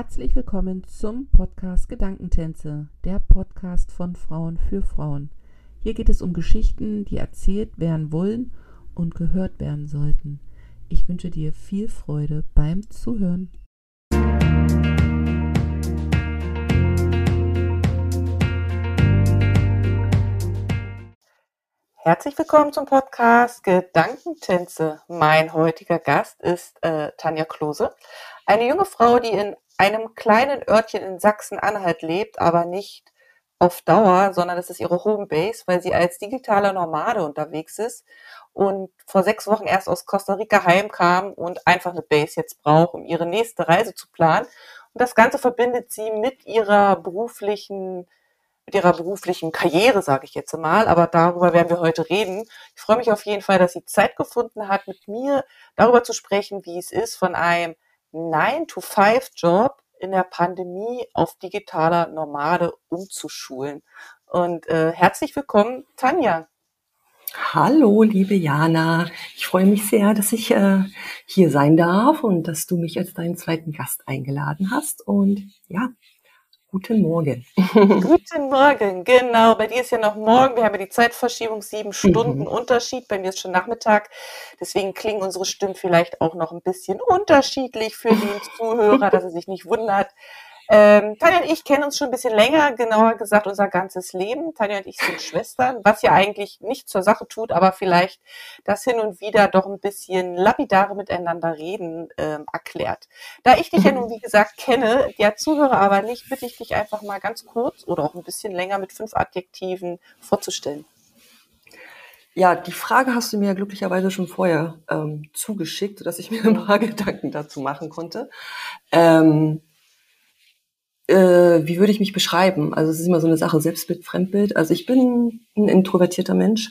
Herzlich willkommen zum Podcast Gedankentänze, der Podcast von Frauen für Frauen. Hier geht es um Geschichten, die erzählt werden wollen und gehört werden sollten. Ich wünsche dir viel Freude beim Zuhören. Herzlich willkommen zum Podcast Gedankentänze. Mein heutiger Gast ist äh, Tanja Klose, eine junge Frau, die in einem kleinen Örtchen in Sachsen-Anhalt lebt, aber nicht auf Dauer, sondern das ist ihre Homebase, weil sie als digitaler Nomade unterwegs ist und vor sechs Wochen erst aus Costa Rica heimkam und einfach eine Base jetzt braucht, um ihre nächste Reise zu planen. Und das Ganze verbindet sie mit ihrer beruflichen mit ihrer beruflichen Karriere, sage ich jetzt mal, aber darüber werden wir heute reden. Ich freue mich auf jeden Fall, dass sie Zeit gefunden hat, mit mir darüber zu sprechen, wie es ist, von einem 9-to-5-Job in der Pandemie auf digitaler Nomade umzuschulen. Und äh, herzlich willkommen, Tanja. Hallo, liebe Jana. Ich freue mich sehr, dass ich äh, hier sein darf und dass du mich als deinen zweiten Gast eingeladen hast. Und ja, Guten Morgen. Guten Morgen, genau. Bei dir ist ja noch morgen. Wir haben ja die Zeitverschiebung, sieben Stunden mhm. Unterschied. Bei mir ist schon Nachmittag. Deswegen klingen unsere Stimmen vielleicht auch noch ein bisschen unterschiedlich für den Zuhörer, dass er sich nicht wundert. Ähm, Tanja und ich kennen uns schon ein bisschen länger, genauer gesagt unser ganzes Leben. Tanja und ich sind Schwestern, was ja eigentlich nicht zur Sache tut, aber vielleicht das hin und wieder doch ein bisschen lapidare miteinander reden ähm, erklärt. Da ich dich ja nun, wie gesagt, kenne, der Zuhörer aber nicht, bitte ich dich einfach mal ganz kurz oder auch ein bisschen länger mit fünf Adjektiven vorzustellen. Ja, die Frage hast du mir ja glücklicherweise schon vorher ähm, zugeschickt, sodass ich mir ein paar Gedanken dazu machen konnte. Ähm, äh, wie würde ich mich beschreiben? Also es ist immer so eine Sache, Selbstbild, Fremdbild. Also ich bin ein introvertierter Mensch.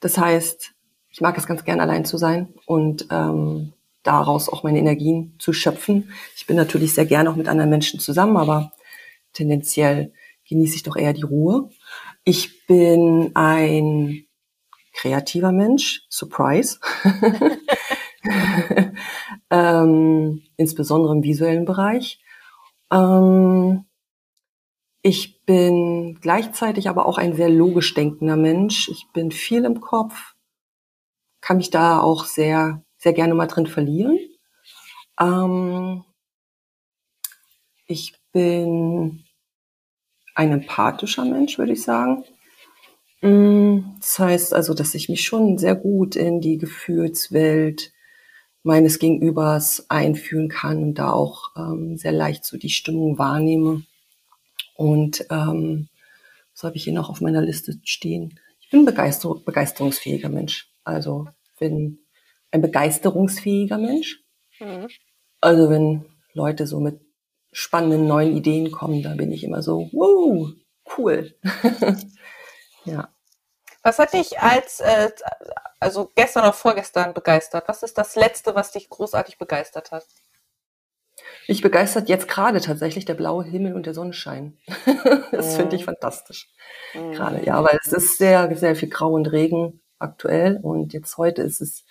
Das heißt, ich mag es ganz gern, allein zu sein und ähm, daraus auch meine Energien zu schöpfen. Ich bin natürlich sehr gern auch mit anderen Menschen zusammen, aber tendenziell genieße ich doch eher die Ruhe. Ich bin ein kreativer Mensch, Surprise. ähm, insbesondere im visuellen Bereich. Ähm, ich bin gleichzeitig aber auch ein sehr logisch denkender Mensch. Ich bin viel im Kopf, kann mich da auch sehr, sehr gerne mal drin verlieren. Ähm, ich bin ein empathischer Mensch, würde ich sagen. Mm, das heißt also, dass ich mich schon sehr gut in die Gefühlswelt meines Gegenübers einfühlen kann und da auch ähm, sehr leicht so die Stimmung wahrnehme. Und ähm, was habe ich hier noch auf meiner Liste stehen? Ich bin begeister begeisterungsfähiger Mensch. Also bin ein begeisterungsfähiger Mensch. Mhm. Also wenn Leute so mit spannenden neuen Ideen kommen, da bin ich immer so, wow, cool. ja. Was hat dich als, äh, also gestern oder vorgestern begeistert? Was ist das Letzte, was dich großartig begeistert hat? Mich begeistert jetzt gerade tatsächlich der blaue Himmel und der Sonnenschein. das mhm. finde ich fantastisch. Mhm. Gerade, ja, weil es ist sehr, sehr viel Grau und Regen aktuell und jetzt heute ist es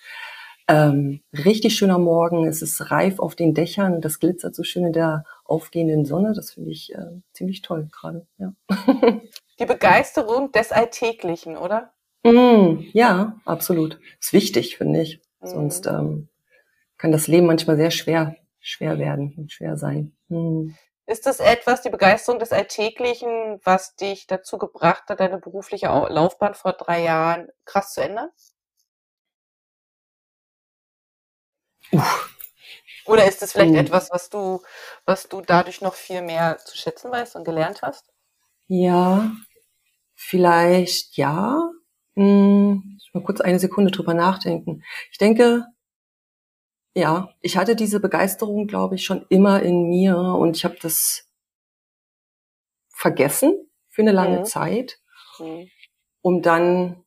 ähm, richtig schöner Morgen. Es ist reif auf den Dächern. Das glitzert so schön in der aufgehenden Sonne. Das finde ich äh, ziemlich toll gerade. Ja. Die Begeisterung des Alltäglichen, oder? Mm, ja, absolut. Ist wichtig, finde ich. Mm. Sonst ähm, kann das Leben manchmal sehr schwer, schwer werden und schwer sein. Mm. Ist das etwas, die Begeisterung des Alltäglichen, was dich dazu gebracht hat, deine berufliche Laufbahn vor drei Jahren krass zu ändern? Uff. Oder ist es vielleicht uh. etwas, was du, was du dadurch noch viel mehr zu schätzen weißt und gelernt hast? Ja, vielleicht ja. Hm, ich mal kurz eine Sekunde drüber nachdenken. Ich denke, ja, ich hatte diese Begeisterung, glaube ich, schon immer in mir und ich habe das vergessen für eine lange mhm. Zeit, mhm. um dann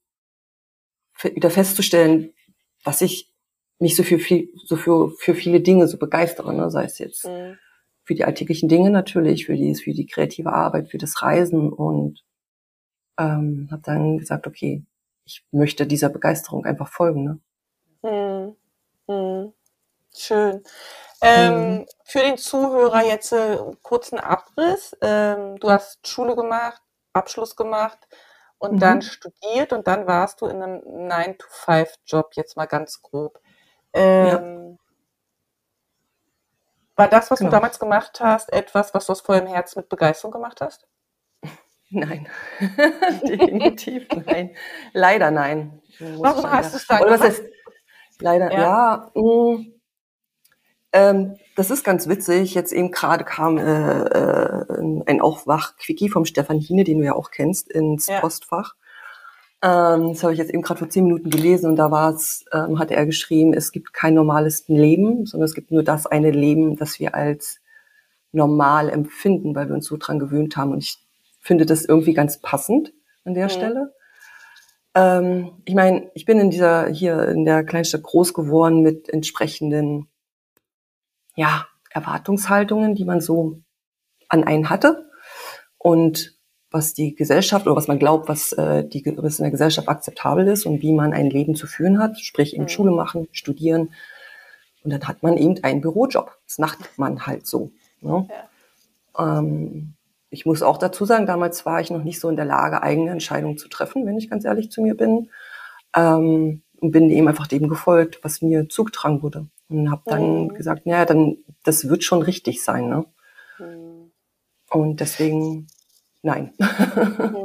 wieder festzustellen, dass ich mich so für, viel, so für, für viele Dinge so begeistere, ne? sei es jetzt mhm. für die alltäglichen Dinge natürlich, für die, für die kreative Arbeit, für das Reisen und ähm, habe dann gesagt, okay, ich möchte dieser Begeisterung einfach folgen. Ne? Mhm. Mhm. Schön. Ähm, mhm. Für den Zuhörer jetzt äh, kurzen Abriss. Ähm, du hast Schule gemacht, Abschluss gemacht und mhm. dann studiert und dann warst du in einem 9-to-5-Job, jetzt mal ganz grob. Ähm, ja. War das, was genau. du damals gemacht hast, etwas, was du aus vollem Herz mit Begeisterung gemacht hast? Nein, definitiv nein. Leider nein. Warum hast du es dann gemacht? Ist, leider, ja. ja mh, mm, ähm, das ist ganz witzig. Jetzt eben gerade kam äh, äh, ein Aufwach-Quickie vom Stefan Hine, den du ja auch kennst, ins ja. Postfach. Ähm, das habe ich jetzt eben gerade vor zehn Minuten gelesen und da war es, ähm, hat er geschrieben, es gibt kein normales Leben, sondern es gibt nur das eine Leben, das wir als normal empfinden, weil wir uns so dran gewöhnt haben. Und ich finde das irgendwie ganz passend an der mhm. Stelle. Ähm, ich meine, ich bin in dieser hier in der Kleinstadt groß geworden mit entsprechenden ja Erwartungshaltungen, die man so an einen hatte. Und was die Gesellschaft oder was man glaubt, was, äh, die, was in der Gesellschaft akzeptabel ist und wie man ein Leben zu führen hat, sprich eben mhm. Schule machen, studieren. Und dann hat man eben einen Bürojob. Das macht man halt so. Ne? Ja. Ähm, ich muss auch dazu sagen, damals war ich noch nicht so in der Lage, eigene Entscheidungen zu treffen, wenn ich ganz ehrlich zu mir bin. Ähm, und bin eben einfach dem gefolgt, was mir zugetragen wurde. Und habe dann mhm. gesagt, naja, dann, das wird schon richtig sein. Ne? Mhm. Und deswegen nein. Mhm.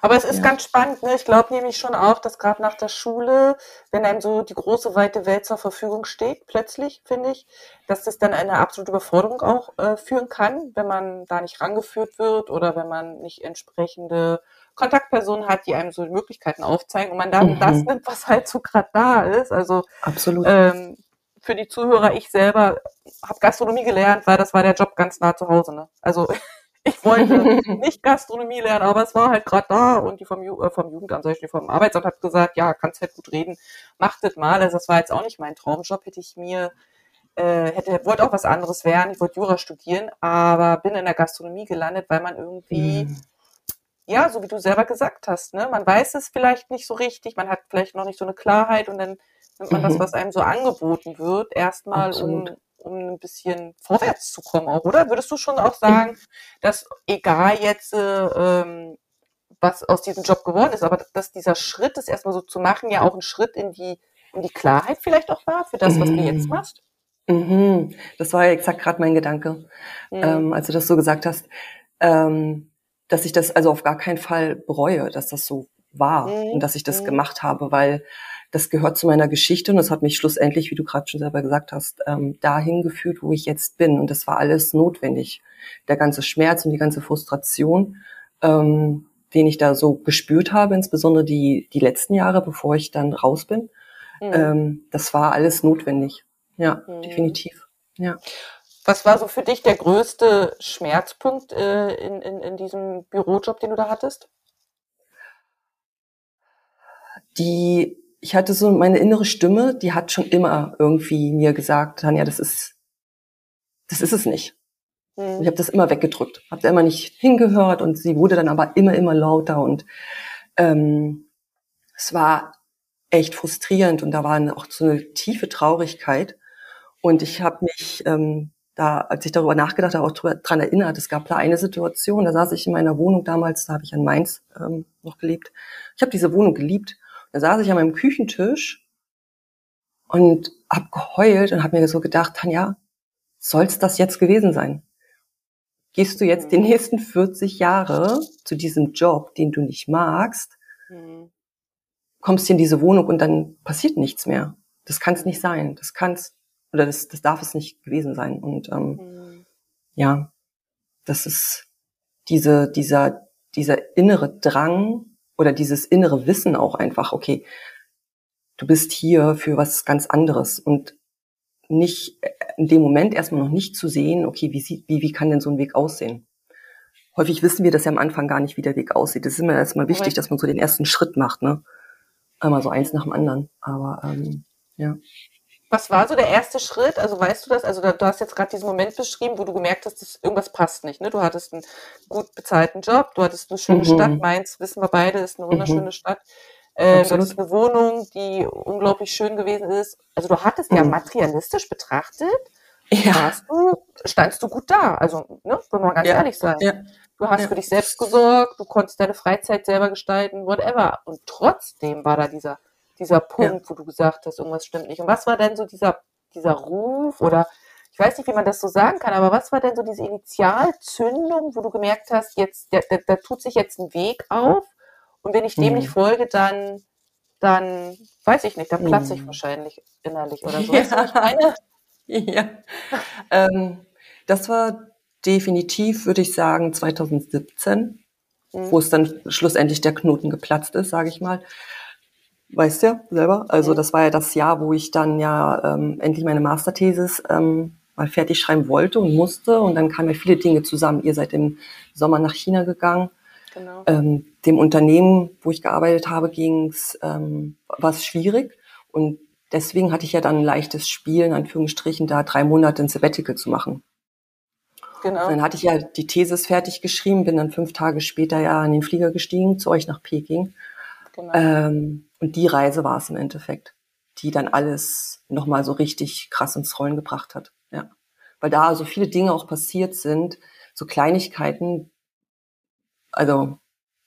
Aber es ist ja. ganz spannend. Ne? Ich glaube nämlich schon auch, dass gerade nach der Schule, wenn einem so die große, weite Welt zur Verfügung steht, plötzlich, finde ich, dass das dann eine absolute Überforderung auch äh, führen kann, wenn man da nicht rangeführt wird oder wenn man nicht entsprechende Kontaktpersonen hat, die einem so die Möglichkeiten aufzeigen und man dann mhm. das nimmt, was halt so gerade da ist. Also Absolut. Ähm, für die Zuhörer, ich selber habe Gastronomie gelernt, weil das war der Job ganz nah zu Hause. Ne? Also ich wollte nicht Gastronomie lernen, aber es war halt gerade da und die vom, Ju äh, vom Jugendamt, die vom Arbeitsamt hat gesagt, ja, kannst halt gut reden, mach das mal. Also das war jetzt auch nicht mein Traumjob, hätte ich mir, äh, hätte, wollte auch was anderes werden, ich wollte Jura studieren, aber bin in der Gastronomie gelandet, weil man irgendwie, mhm. ja, so wie du selber gesagt hast, ne, man weiß es vielleicht nicht so richtig, man hat vielleicht noch nicht so eine Klarheit und dann nimmt man mhm. das, was einem so angeboten wird, erstmal um um ein bisschen vorwärts zu kommen auch, oder? Würdest du schon auch sagen, dass egal jetzt, äh, ähm, was aus diesem Job geworden ist, aber dass dieser Schritt, das erstmal so zu machen, ja auch ein Schritt in die, in die Klarheit vielleicht auch war für das, was du jetzt mhm. machst? Mhm. Das war ja exakt gerade mein Gedanke, mhm. ähm, als du das so gesagt hast, ähm, dass ich das also auf gar keinen Fall bereue, dass das so war mhm. und dass ich das mhm. gemacht habe, weil das gehört zu meiner Geschichte und das hat mich schlussendlich, wie du gerade schon selber gesagt hast, ähm, dahin geführt, wo ich jetzt bin. Und das war alles notwendig. Der ganze Schmerz und die ganze Frustration, ähm, den ich da so gespürt habe, insbesondere die, die letzten Jahre, bevor ich dann raus bin, mhm. ähm, das war alles notwendig. Ja, mhm. definitiv. Ja. Was war so für dich der größte Schmerzpunkt äh, in, in, in diesem Bürojob, den du da hattest? Die ich hatte so meine innere Stimme, die hat schon immer irgendwie mir gesagt, Tanja, das ist, das ist es nicht. Mhm. Ich habe das immer weggedrückt, habe da immer nicht hingehört und sie wurde dann aber immer, immer lauter und ähm, es war echt frustrierend und da war auch so eine tiefe Traurigkeit und ich habe mich ähm, da, als ich darüber nachgedacht habe, auch dran erinnert, es gab da eine Situation, da saß ich in meiner Wohnung damals, da habe ich an Mainz ähm, noch gelebt. Ich habe diese Wohnung geliebt da saß ich an meinem Küchentisch und hab geheult und hab mir so gedacht, Tanja, soll's das jetzt gewesen sein? Gehst du jetzt die mhm. nächsten 40 Jahre zu diesem Job, den du nicht magst, mhm. kommst in diese Wohnung und dann passiert nichts mehr. Das kann es nicht sein. Das kann's oder das, das darf es nicht gewesen sein. Und ähm, mhm. ja, das ist diese, dieser, dieser innere Drang, oder dieses innere Wissen auch einfach, okay, du bist hier für was ganz anderes und nicht äh, in dem Moment erstmal noch nicht zu sehen, okay, wie sieht, wie, wie kann denn so ein Weg aussehen? Häufig wissen wir das ja am Anfang gar nicht, wie der Weg aussieht. Das ist immer erstmal wichtig, dass man so den ersten Schritt macht, ne? Einmal so eins nach dem anderen. Aber ähm, ja. Was war so der erste Schritt? Also weißt du das? Also du hast jetzt gerade diesen Moment beschrieben, wo du gemerkt hast, dass irgendwas passt nicht. Ne? Du hattest einen gut bezahlten Job, du hattest eine schöne mhm. Stadt, Mainz, wissen wir beide, ist eine wunderschöne mhm. Stadt. Äh, du hattest eine Wohnung, die unglaublich schön gewesen ist. Also du hattest mhm. ja materialistisch betrachtet, ja. du, standst du gut da. Also, ne, wenn wir ganz ja. ehrlich sein. Ja. Du hast ja. für dich selbst gesorgt, du konntest deine Freizeit selber gestalten, whatever. Und trotzdem war da dieser, dieser Punkt, wo du gesagt hast, irgendwas stimmt nicht. Und was war denn so dieser, dieser Ruf oder ich weiß nicht, wie man das so sagen kann, aber was war denn so diese Initialzündung, wo du gemerkt hast, jetzt, da, da, da tut sich jetzt ein Weg auf und wenn ich dem mhm. nicht folge, dann, dann weiß ich nicht, dann platze ich mhm. wahrscheinlich innerlich oder so. Ja. Weißt du? Ja. ähm, das war definitiv, würde ich sagen, 2017, mhm. wo es dann schlussendlich der Knoten geplatzt ist, sage ich mal. Weißt ja selber. Also mhm. das war ja das Jahr, wo ich dann ja ähm, endlich meine Masterthesis ähm, mal fertig schreiben wollte und musste. Und dann kamen ja viele Dinge zusammen. Ihr seid im Sommer nach China gegangen. Genau. Ähm, dem Unternehmen, wo ich gearbeitet habe, ging's, ähm, war es schwierig. Und deswegen hatte ich ja dann ein leichtes Spiel, in Anführungsstrichen, da drei Monate ein Sabbatical zu machen. Genau. Dann hatte ich ja die Thesis fertig geschrieben, bin dann fünf Tage später ja in den Flieger gestiegen, zu euch nach Peking. Genau. Ähm, und die Reise war es im Endeffekt, die dann alles nochmal so richtig krass ins Rollen gebracht hat. Ja. Weil da so viele Dinge auch passiert sind, so Kleinigkeiten, also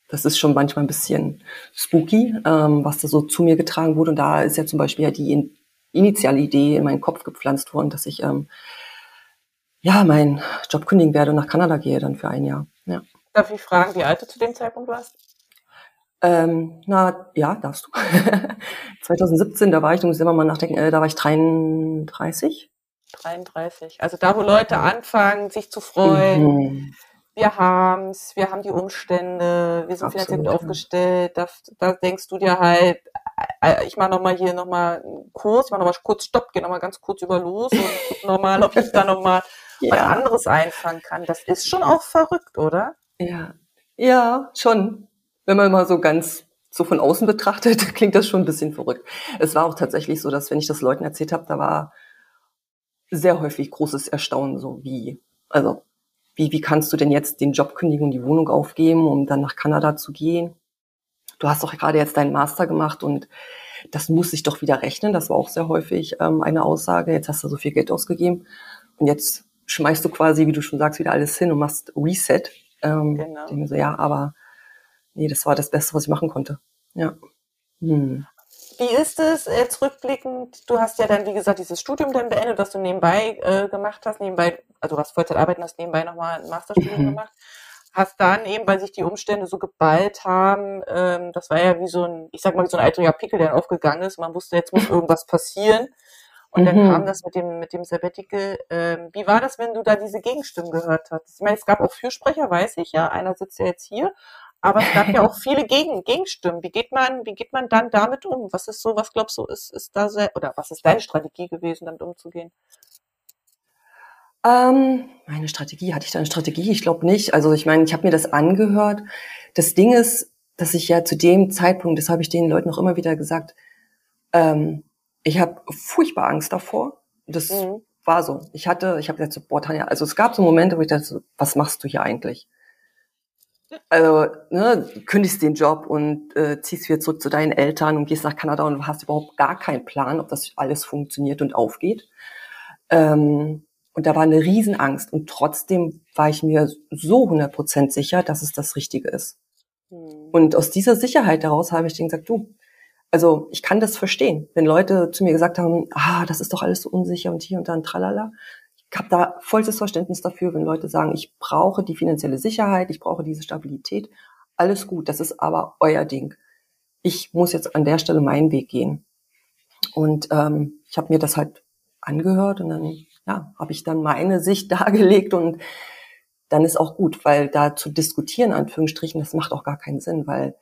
das ist schon manchmal ein bisschen spooky, ähm, was da so zu mir getragen wurde. Und da ist ja zum Beispiel ja die initiale Idee in meinen Kopf gepflanzt worden, dass ich ähm, ja meinen Job kündigen werde und nach Kanada gehe dann für ein Jahr. Ja. Darf ich fragen, wie alt du zu dem Zeitpunkt warst? Ähm, na, ja, darfst du. 2017, da war ich, du musst immer mal nachdenken, äh, da war ich 33. 33. Also da, wo Leute anfangen, sich zu freuen, mhm wir haben's, wir haben die Umstände, wir sind finanziell gut aufgestellt, da, da denkst du dir halt, äh, ich mache nochmal hier nochmal einen Kurs, ich mache nochmal kurz Stopp, gehe nochmal ganz kurz über los und guck nochmal, ob ich da nochmal ja. was anderes einfangen kann. Das ist schon auch verrückt, oder? Ja, ja, schon. Wenn man mal so ganz so von außen betrachtet, klingt das schon ein bisschen verrückt. Es war auch tatsächlich so, dass wenn ich das Leuten erzählt habe, da war sehr häufig großes Erstaunen, so wie, also wie, wie kannst du denn jetzt den Job kündigen und die Wohnung aufgeben, um dann nach Kanada zu gehen? Du hast doch gerade jetzt deinen Master gemacht und das muss sich doch wieder rechnen. Das war auch sehr häufig ähm, eine Aussage. Jetzt hast du so viel Geld ausgegeben und jetzt schmeißt du quasi, wie du schon sagst, wieder alles hin und machst Reset. Ähm, genau. Ich denke so, ja, aber nee, das war das Beste, was ich machen konnte. Ja. Hm. Wie ist es äh, zurückblickend? Du hast ja dann, wie gesagt, dieses Studium dann beendet, das du nebenbei äh, gemacht hast, nebenbei, also du hast Vollzeit arbeiten, hast nebenbei nochmal ein Masterstudium mhm. gemacht. Hast dann eben, weil sich die Umstände so geballt haben, ähm, das war ja wie so ein, ich sag mal, wie so ein altriger Pickel, der aufgegangen ist. Man wusste, jetzt muss irgendwas passieren. Und dann mhm. kam das mit dem, mit dem Sabbatical. Ähm, wie war das, wenn du da diese Gegenstimmen gehört hast? Ich meine, es gab auch Fürsprecher, weiß ich ja. Einer sitzt ja jetzt hier. Aber es gab ja auch viele Gegen Gegenstimmen. Wie geht man, wie geht man dann damit um? Was ist so, was glaubst du, ist, ist da sehr, oder was ist deine Strategie gewesen, damit umzugehen? Ähm, meine Strategie, hatte ich da eine Strategie? Ich glaube nicht. Also ich meine, ich habe mir das angehört. Das Ding ist, dass ich ja zu dem Zeitpunkt, das habe ich den Leuten auch immer wieder gesagt, ähm, ich habe furchtbar Angst davor. Das mhm. war so. Ich hatte, ich habe gesagt, so, boah, Tanja, also es gab so Momente, wo ich dachte, was machst du hier eigentlich? Also, ne, kündigst den Job und äh, ziehst wieder zurück zu deinen Eltern und gehst nach Kanada und hast überhaupt gar keinen Plan, ob das alles funktioniert und aufgeht. Ähm, und da war eine Riesenangst. Und trotzdem war ich mir so 100% sicher, dass es das Richtige ist. Mhm. Und aus dieser Sicherheit daraus habe ich denen gesagt, du, also ich kann das verstehen. Wenn Leute zu mir gesagt haben, ah, das ist doch alles so unsicher und hier und da und tralala, ich habe da vollstes Verständnis dafür, wenn Leute sagen, ich brauche die finanzielle Sicherheit, ich brauche diese Stabilität. Alles gut, das ist aber euer Ding. Ich muss jetzt an der Stelle meinen Weg gehen. Und ähm, ich habe mir das halt angehört und dann ja, habe ich dann meine Sicht dargelegt und dann ist auch gut, weil da zu diskutieren, Anführungsstrichen, das macht auch gar keinen Sinn, weil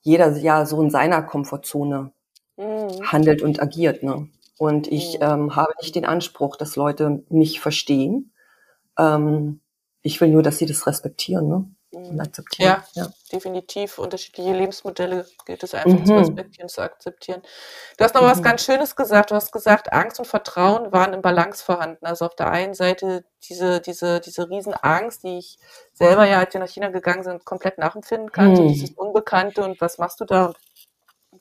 jeder ja so in seiner Komfortzone mhm. handelt und agiert. Ne? Und ich mhm. ähm, habe nicht den Anspruch, dass Leute mich verstehen. Ähm, ich will nur, dass sie das respektieren ne? und mhm. akzeptieren. Ja, ja, definitiv. Unterschiedliche Lebensmodelle gilt es einfach mhm. zu respektieren, zu akzeptieren. Du hast noch mhm. was ganz Schönes gesagt. Du hast gesagt, Angst und Vertrauen waren im Balance vorhanden. Also auf der einen Seite diese, diese, diese Riesenangst, die ich selber ja, als wir nach China gegangen sind, komplett nachempfinden kann. Mhm. dieses Unbekannte und was machst du da?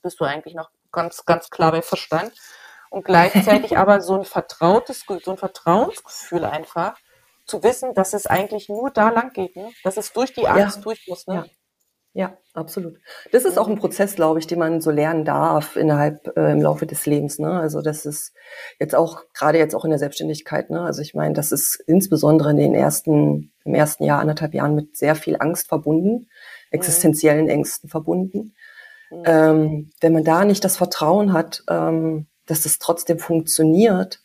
Bist du eigentlich noch ganz, ganz klar bei Verstand? Und gleichzeitig aber so ein vertrautes, so ein Vertrauensgefühl einfach, zu wissen, dass es eigentlich nur da lang geht, ne? dass es durch die Angst ja. durch muss. Ne? Ja. Ja, absolut. Das ist auch ein Prozess, glaube ich, den man so lernen darf innerhalb äh, im Laufe des Lebens. Ne? Also das ist jetzt auch gerade jetzt auch in der Selbstständigkeit. Ne? Also ich meine, das ist insbesondere in den ersten im ersten Jahr anderthalb Jahren mit sehr viel Angst verbunden, existenziellen Ängsten verbunden. Mhm. Ähm, wenn man da nicht das Vertrauen hat, ähm, dass es trotzdem funktioniert,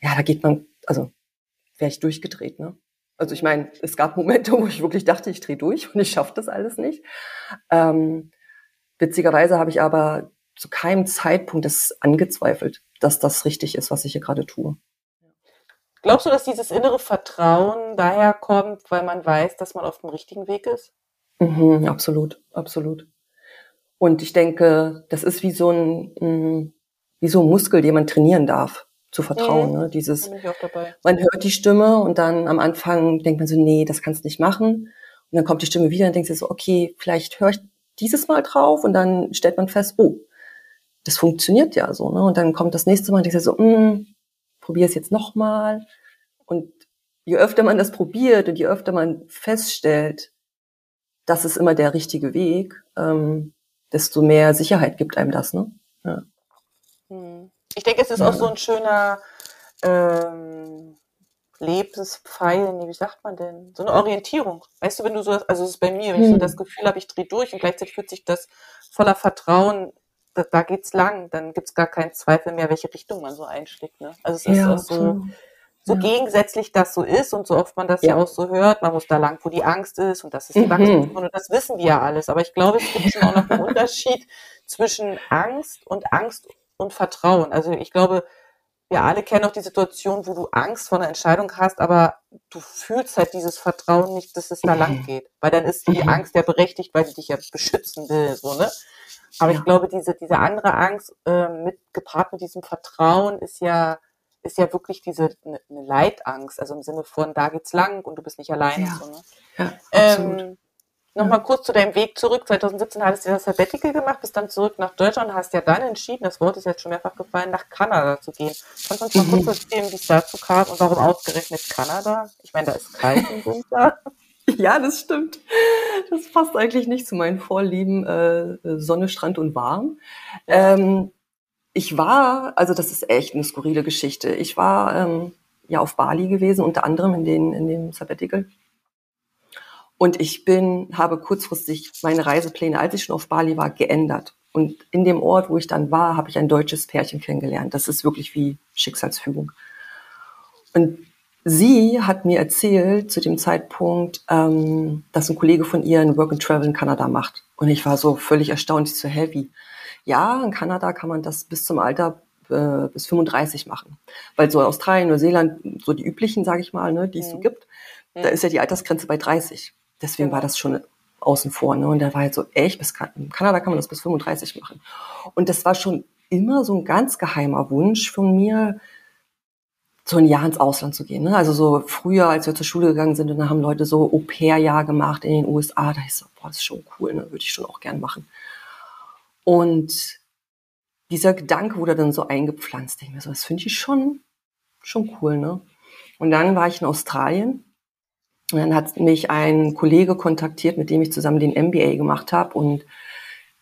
ja, da geht man, also wäre ich durchgedreht. Ne? Also ich meine, es gab Momente, wo ich wirklich dachte, ich drehe durch und ich schaffe das alles nicht. Ähm, witzigerweise habe ich aber zu keinem Zeitpunkt das angezweifelt, dass das richtig ist, was ich hier gerade tue. Glaubst du, dass dieses innere Vertrauen daher kommt, weil man weiß, dass man auf dem richtigen Weg ist? Mhm, absolut, absolut. Und ich denke, das ist wie so ein, mm, wie so ein Muskel, den man trainieren darf zu vertrauen. Mhm. Ne? Dieses, man hört die Stimme und dann am Anfang denkt man so, nee, das kannst du nicht machen. Und dann kommt die Stimme wieder und denkt sich so, okay, vielleicht höre ich dieses Mal drauf und dann stellt man fest, oh, das funktioniert ja so. Ne? Und dann kommt das nächste Mal und denkt sich so, mm, probier es jetzt nochmal. Und je öfter man das probiert und je öfter man feststellt, das ist immer der richtige Weg, ähm, desto mehr Sicherheit gibt einem das. Ne? Ja. Hm. Ich denke, es ist auch so ein schöner ähm, Lebenspfeil, nee, wie sagt man denn? So eine Orientierung. Weißt du, wenn du so, also es ist bei mir, wenn ich so hm. das Gefühl habe, ich drehe durch und gleichzeitig fühlt sich das voller Vertrauen, da, da geht's lang, dann gibt's gar keinen Zweifel mehr, welche Richtung man so einschlägt. Ne? Also es ist ja, auch so, so ja. gegensätzlich das so ist und so oft man das ja. ja. auch so hört, man muss da lang, wo die Angst ist und das ist die mhm. Wachstumszone, das wissen wir ja alles. Aber ich glaube, es gibt schon auch noch einen Unterschied zwischen Angst und Angst und Vertrauen. Also ich glaube, wir alle kennen auch die Situation, wo du Angst vor einer Entscheidung hast, aber du fühlst halt dieses Vertrauen nicht, dass es da lang mhm. geht. Weil dann ist die mhm. Angst ja berechtigt, weil sie dich ja beschützen will, so, ne? Aber ja. ich glaube, diese, diese andere Angst, äh, mit, gepaart mit diesem Vertrauen ist ja, ist ja wirklich diese, eine ne Leitangst, also im Sinne von, da geht's lang und du bist nicht alleine, ja. so, ne? Ja, absolut. Ähm, Nochmal kurz zu deinem Weg zurück. 2017 hattest du das Sabbatical gemacht, bist dann zurück nach Deutschland und hast ja dann entschieden, das Wort ist jetzt schon mehrfach gefallen, nach Kanada zu gehen. Kannst du uns mal kurz mhm. erzählen, wie es dazu kam und warum ausgerechnet Kanada? Ich meine, da ist kalt im Winter. Ja, das stimmt. Das passt eigentlich nicht zu meinen Vorlieben äh, Sonne, Strand und warm. Ähm, ich war, also das ist echt eine skurrile Geschichte. Ich war ähm, ja auf Bali gewesen, unter anderem in, den, in dem Sabbatical. Und ich bin, habe kurzfristig meine Reisepläne, als ich schon auf Bali war, geändert. Und in dem Ort, wo ich dann war, habe ich ein deutsches Pärchen kennengelernt. Das ist wirklich wie Schicksalsfügung. Und sie hat mir erzählt zu dem Zeitpunkt, ähm, dass ein Kollege von ihr ein Work and Travel in Kanada macht. Und ich war so völlig erstaunt, so heavy. Ja, in Kanada kann man das bis zum Alter äh, bis 35 machen. Weil so Australien, Neuseeland, so die üblichen, sage ich mal, ne, die es so mhm. gibt, da ist ja die Altersgrenze bei 30. Deswegen war das schon außen vor. Ne? Und der war halt so, echt, bis in Kanada kann man das bis 35 machen. Und das war schon immer so ein ganz geheimer Wunsch von mir, so ein Jahr ins Ausland zu gehen. Ne? Also so früher, als wir zur Schule gegangen sind, und dann haben Leute so Au-pair-Jahr gemacht in den USA. Da ist so, boah, das ist schon cool, ne? würde ich schon auch gern machen. Und dieser Gedanke wurde dann so eingepflanzt. Ich mir so, das finde ich schon, schon cool. Ne? Und dann war ich in Australien und dann hat mich ein Kollege kontaktiert, mit dem ich zusammen den MBA gemacht habe. Und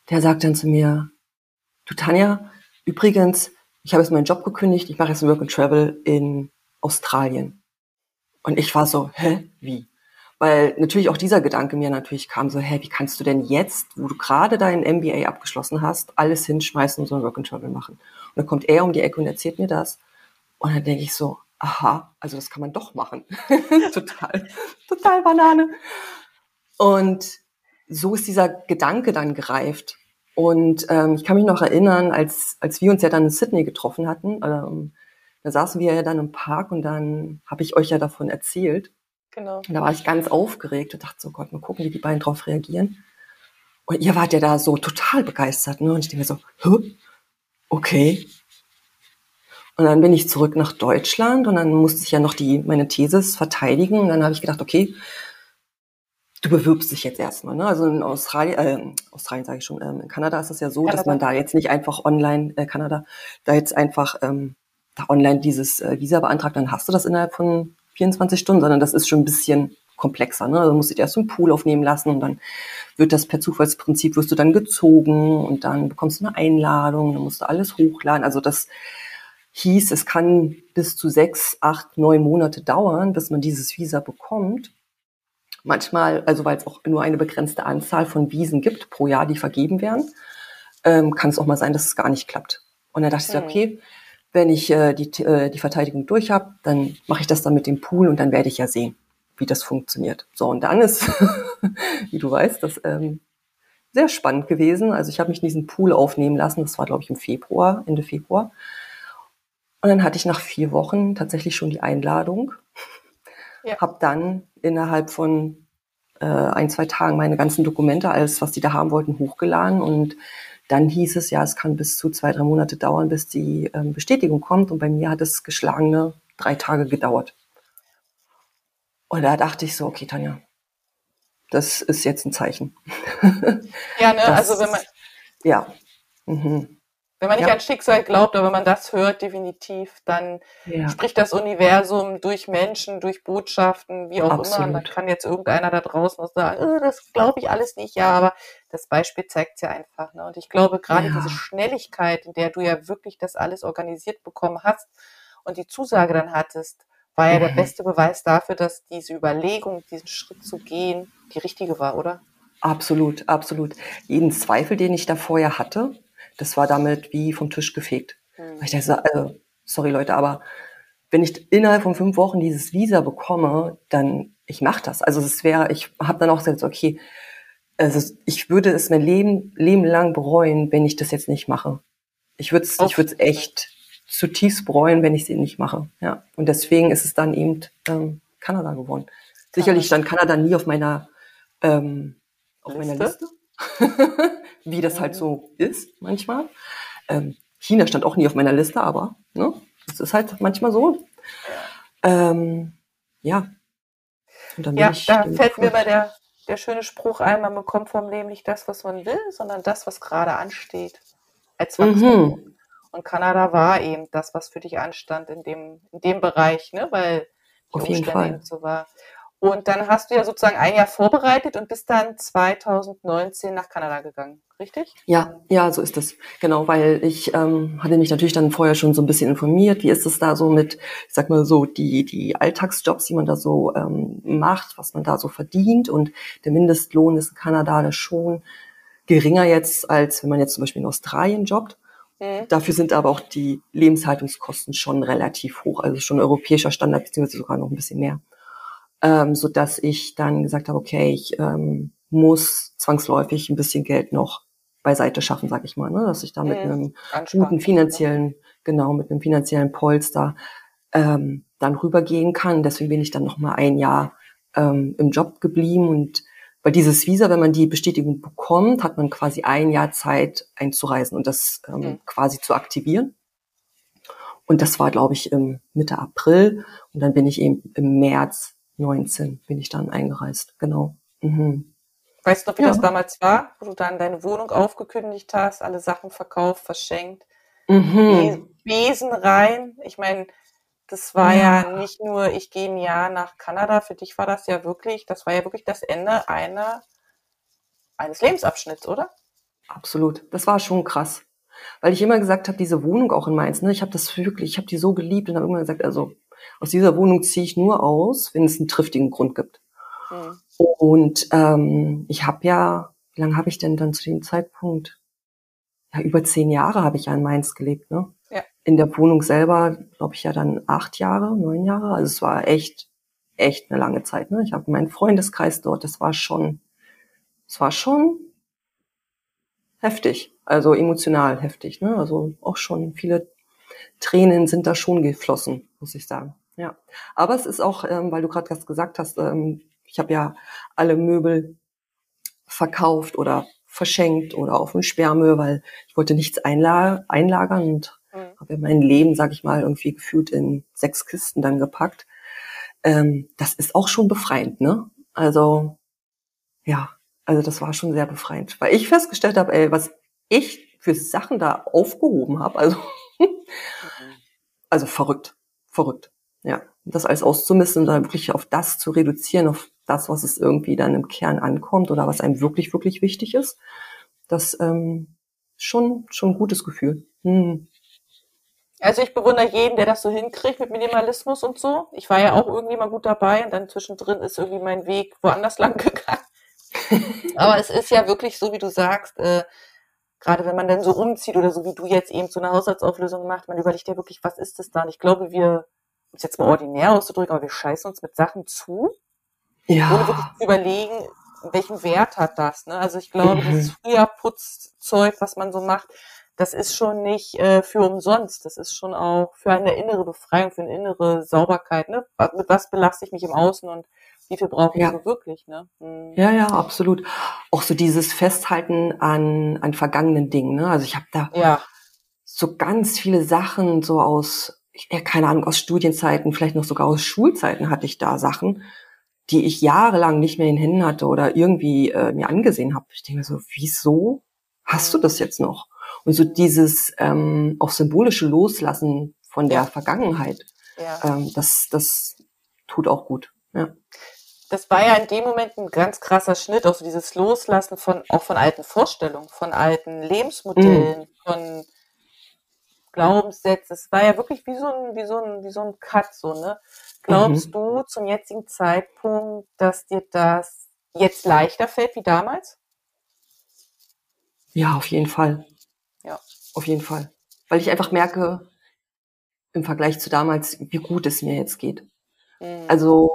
der sagt dann zu mir, du Tanja, übrigens, ich habe jetzt meinen Job gekündigt, ich mache jetzt Work and Travel in Australien. Und ich war so, hä, wie? Weil natürlich auch dieser Gedanke mir natürlich kam, so, hä, wie kannst du denn jetzt, wo du gerade deinen MBA abgeschlossen hast, alles hinschmeißen und so ein Work and Travel machen? Und dann kommt er um die Ecke und erzählt mir das. Und dann denke ich so, aha, also das kann man doch machen. total, total Banane. Und so ist dieser Gedanke dann gereift. Und ähm, ich kann mich noch erinnern, als, als wir uns ja dann in Sydney getroffen hatten, ähm, da saßen wir ja dann im Park und dann habe ich euch ja davon erzählt. Genau. Und da war ich ganz aufgeregt und dachte so, Gott, mal gucken, wie die beiden drauf reagieren. Und ihr wart ja da so total begeistert, ne? Und ich denke mir so, okay, und dann bin ich zurück nach Deutschland und dann musste ich ja noch die, meine Thesis verteidigen. Und dann habe ich gedacht, okay, du bewirbst dich jetzt erstmal. Ne? Also in Australien, äh, Australien sage ich schon, ähm, in Kanada ist es ja so, Kanada. dass man da jetzt nicht einfach online, äh, Kanada, da jetzt einfach ähm, da online dieses äh, Visa beantragt, dann hast du das innerhalb von 24 Stunden, sondern das ist schon ein bisschen komplexer. Ne? Also musst du dir erst einen Pool aufnehmen lassen und dann wird das per Zufallsprinzip, wirst du dann gezogen und dann bekommst du eine Einladung, dann musst du alles hochladen. Also das hieß, es kann bis zu sechs, acht, neun Monate dauern, bis man dieses Visa bekommt. Manchmal, also weil es auch nur eine begrenzte Anzahl von Visen gibt pro Jahr, die vergeben werden, ähm, kann es auch mal sein, dass es gar nicht klappt. Und dann dachte ich, mhm. okay, wenn ich äh, die, äh, die Verteidigung durch habe, dann mache ich das dann mit dem Pool und dann werde ich ja sehen, wie das funktioniert. So, und dann ist, wie du weißt, das ähm, sehr spannend gewesen. Also ich habe mich in diesen Pool aufnehmen lassen. Das war, glaube ich, im Februar, Ende Februar. Und dann hatte ich nach vier Wochen tatsächlich schon die Einladung. Ja. Habe dann innerhalb von äh, ein, zwei Tagen meine ganzen Dokumente, alles, was die da haben wollten, hochgeladen. Und dann hieß es, ja, es kann bis zu zwei, drei Monate dauern, bis die ähm, Bestätigung kommt. Und bei mir hat es geschlagene drei Tage gedauert. Und da dachte ich so, okay, Tanja, das ist jetzt ein Zeichen. Ja, ne, das, also wenn man. Ja. Mhm. Wenn man nicht ja. an Schicksal glaubt, aber wenn man das hört, definitiv, dann ja. spricht das Universum durch Menschen, durch Botschaften, wie auch Absolut. immer. Und dann kann jetzt irgendeiner da draußen sagen, oh, das glaube ich alles nicht. Ja, aber das Beispiel zeigt es ja einfach. Ne? Und ich glaube, gerade ja. diese Schnelligkeit, in der du ja wirklich das alles organisiert bekommen hast und die Zusage dann hattest, war ja mhm. der beste Beweis dafür, dass diese Überlegung, diesen Schritt zu gehen, die richtige war, oder? Absolut, absolut. Jeden Zweifel, den ich da vorher hatte, das war damit wie vom Tisch gefegt. Mhm. Ich dachte, also, sorry Leute, aber wenn ich innerhalb von fünf Wochen dieses Visa bekomme, dann ich mache das. Also es wäre, ich habe dann auch gesagt, okay, also ich würde es mein Leben Leben lang bereuen, wenn ich das jetzt nicht mache. Ich würde es, ich würde es echt zutiefst bereuen, wenn ich es nicht mache. Ja, und deswegen ist es dann eben ähm, Kanada geworden. Sicherlich stand Kanada nie auf meiner ähm, auf Liste? meiner Liste. wie das halt so ist manchmal. Ähm, China stand auch nie auf meiner Liste, aber ne, es ist halt manchmal so. Ähm, ja. ja, da fällt mir bei der, der schöne Spruch ein, man bekommt vom Leben nicht das, was man will, sondern das, was gerade ansteht. Als mhm. Und Kanada war eben das, was für dich anstand in dem, in dem Bereich, ne? weil die Auf jeden Umstände so war. Und dann hast du ja sozusagen ein Jahr vorbereitet und bist dann 2019 nach Kanada gegangen, richtig? Ja, ja, so ist es. Genau, weil ich ähm, hatte mich natürlich dann vorher schon so ein bisschen informiert, wie ist es da so mit, ich sag mal so, die, die Alltagsjobs, die man da so ähm, macht, was man da so verdient. Und der Mindestlohn ist in Kanada schon geringer jetzt, als wenn man jetzt zum Beispiel in Australien jobbt. Mhm. Dafür sind aber auch die Lebenshaltungskosten schon relativ hoch, also schon europäischer Standard, beziehungsweise sogar noch ein bisschen mehr ähm, so dass ich dann gesagt habe, okay, ich ähm, muss zwangsläufig ein bisschen Geld noch beiseite schaffen, sag ich mal, ne? dass ich da mit mhm. einem guten finanziellen, genau, mit einem finanziellen Polster ähm, dann rübergehen kann. Deswegen bin ich dann noch mal ein Jahr ähm, im Job geblieben und weil dieses Visa, wenn man die Bestätigung bekommt, hat man quasi ein Jahr Zeit einzureisen und das ähm, mhm. quasi zu aktivieren. Und das war, glaube ich, im Mitte April. Und dann bin ich eben im März 19 bin ich dann eingereist, genau. Mhm. Weißt du noch, wie ja. das damals war, wo du dann deine Wohnung aufgekündigt hast, alle Sachen verkauft, verschenkt, mhm. Besen rein? Ich meine, das war ja. ja. nicht nur, ich gehe ein Jahr nach Kanada, für dich war das ja wirklich, das war ja wirklich das Ende einer, eines Lebensabschnitts, oder? Absolut. Das war schon krass. Weil ich immer gesagt habe, diese Wohnung auch in Mainz, ne, ich habe das wirklich, ich habe die so geliebt und habe immer gesagt, also aus dieser Wohnung ziehe ich nur aus, wenn es einen triftigen Grund gibt. Mhm. Und ähm, ich habe ja, wie lange habe ich denn dann zu dem Zeitpunkt? Ja, über zehn Jahre habe ich ja in Mainz gelebt, ne? Ja. In der Wohnung selber, glaube ich, ja dann acht Jahre, neun Jahre. Also es war echt, echt eine lange Zeit. Ne? Ich habe meinen Freundeskreis dort, das war schon, es war schon heftig, also emotional heftig. Ne? Also auch schon viele Tränen sind da schon geflossen, muss ich sagen. Ja, aber es ist auch, ähm, weil du gerade was gesagt hast, ähm, ich habe ja alle Möbel verkauft oder verschenkt oder auf dem Sperrmüll, weil ich wollte nichts einla einlagern und mhm. habe ja mein Leben, sag ich mal, irgendwie gefühlt in sechs Kisten dann gepackt. Ähm, das ist auch schon befreiend, ne? Also ja, also das war schon sehr befreiend, weil ich festgestellt habe, ey, was ich für Sachen da aufgehoben habe, also also verrückt, verrückt, ja, das alles auszumisten und dann wirklich auf das zu reduzieren, auf das, was es irgendwie dann im Kern ankommt oder was einem wirklich wirklich wichtig ist, das ähm, schon schon ein gutes Gefühl. Hm. Also ich bewundere jeden, der das so hinkriegt mit Minimalismus und so. Ich war ja auch irgendwie mal gut dabei und dann zwischendrin ist irgendwie mein Weg woanders lang gegangen. Aber es ist ja wirklich so, wie du sagst, äh, gerade wenn man dann so umzieht oder so wie du jetzt eben so eine Haushaltsauflösung macht, man überlegt ja wirklich, was ist das da? Und ich glaube, wir, um es jetzt mal ordinär auszudrücken, aber wir scheißen uns mit Sachen zu, Ja. ohne wirklich zu überlegen, welchen Wert hat das. Ne? Also ich glaube, Mhm. dieses Frühjahrputzzeug, was man so macht, das ist schon nicht äh, für umsonst. Das ist schon auch für eine innere Befreiung, für eine innere Sauberkeit. Ne? Mit was belaste ich mich im Außen und wie viel brauche ich Ja. so wirklich? Ne? Hm. Ja, ja, absolut. Auch so dieses Festhalten an, an vergangenen Dingen. Ne? Also ich habe da Ja, so ganz viele Sachen so aus, ja, keine Ahnung, aus Studienzeiten, vielleicht noch sogar aus Schulzeiten hatte ich da Sachen, die ich jahrelang nicht mehr in Händen hatte oder irgendwie äh, mir angesehen habe. Ich denke mir so, wieso hast du das jetzt noch? Und so dieses ähm, auch symbolische Loslassen von der. Vergangenheit, ja. ähm, das, das tut auch gut. Ja. das war ja in dem Moment ein ganz krasser Schnitt, auch so dieses Loslassen von, auch von alten Vorstellungen, von alten Lebensmodellen, von Glaubenssätzen. Es war ja wirklich wie so ein, wie so ein, wie so ein Cut, so, ne? Glaubst Mhm. du zum jetzigen Zeitpunkt, dass dir das jetzt leichter fällt wie damals? Ja, auf jeden Fall. Ja. Auf jeden Fall. Weil ich einfach merke, im Vergleich zu damals, wie gut es mir jetzt geht. Mhm. Also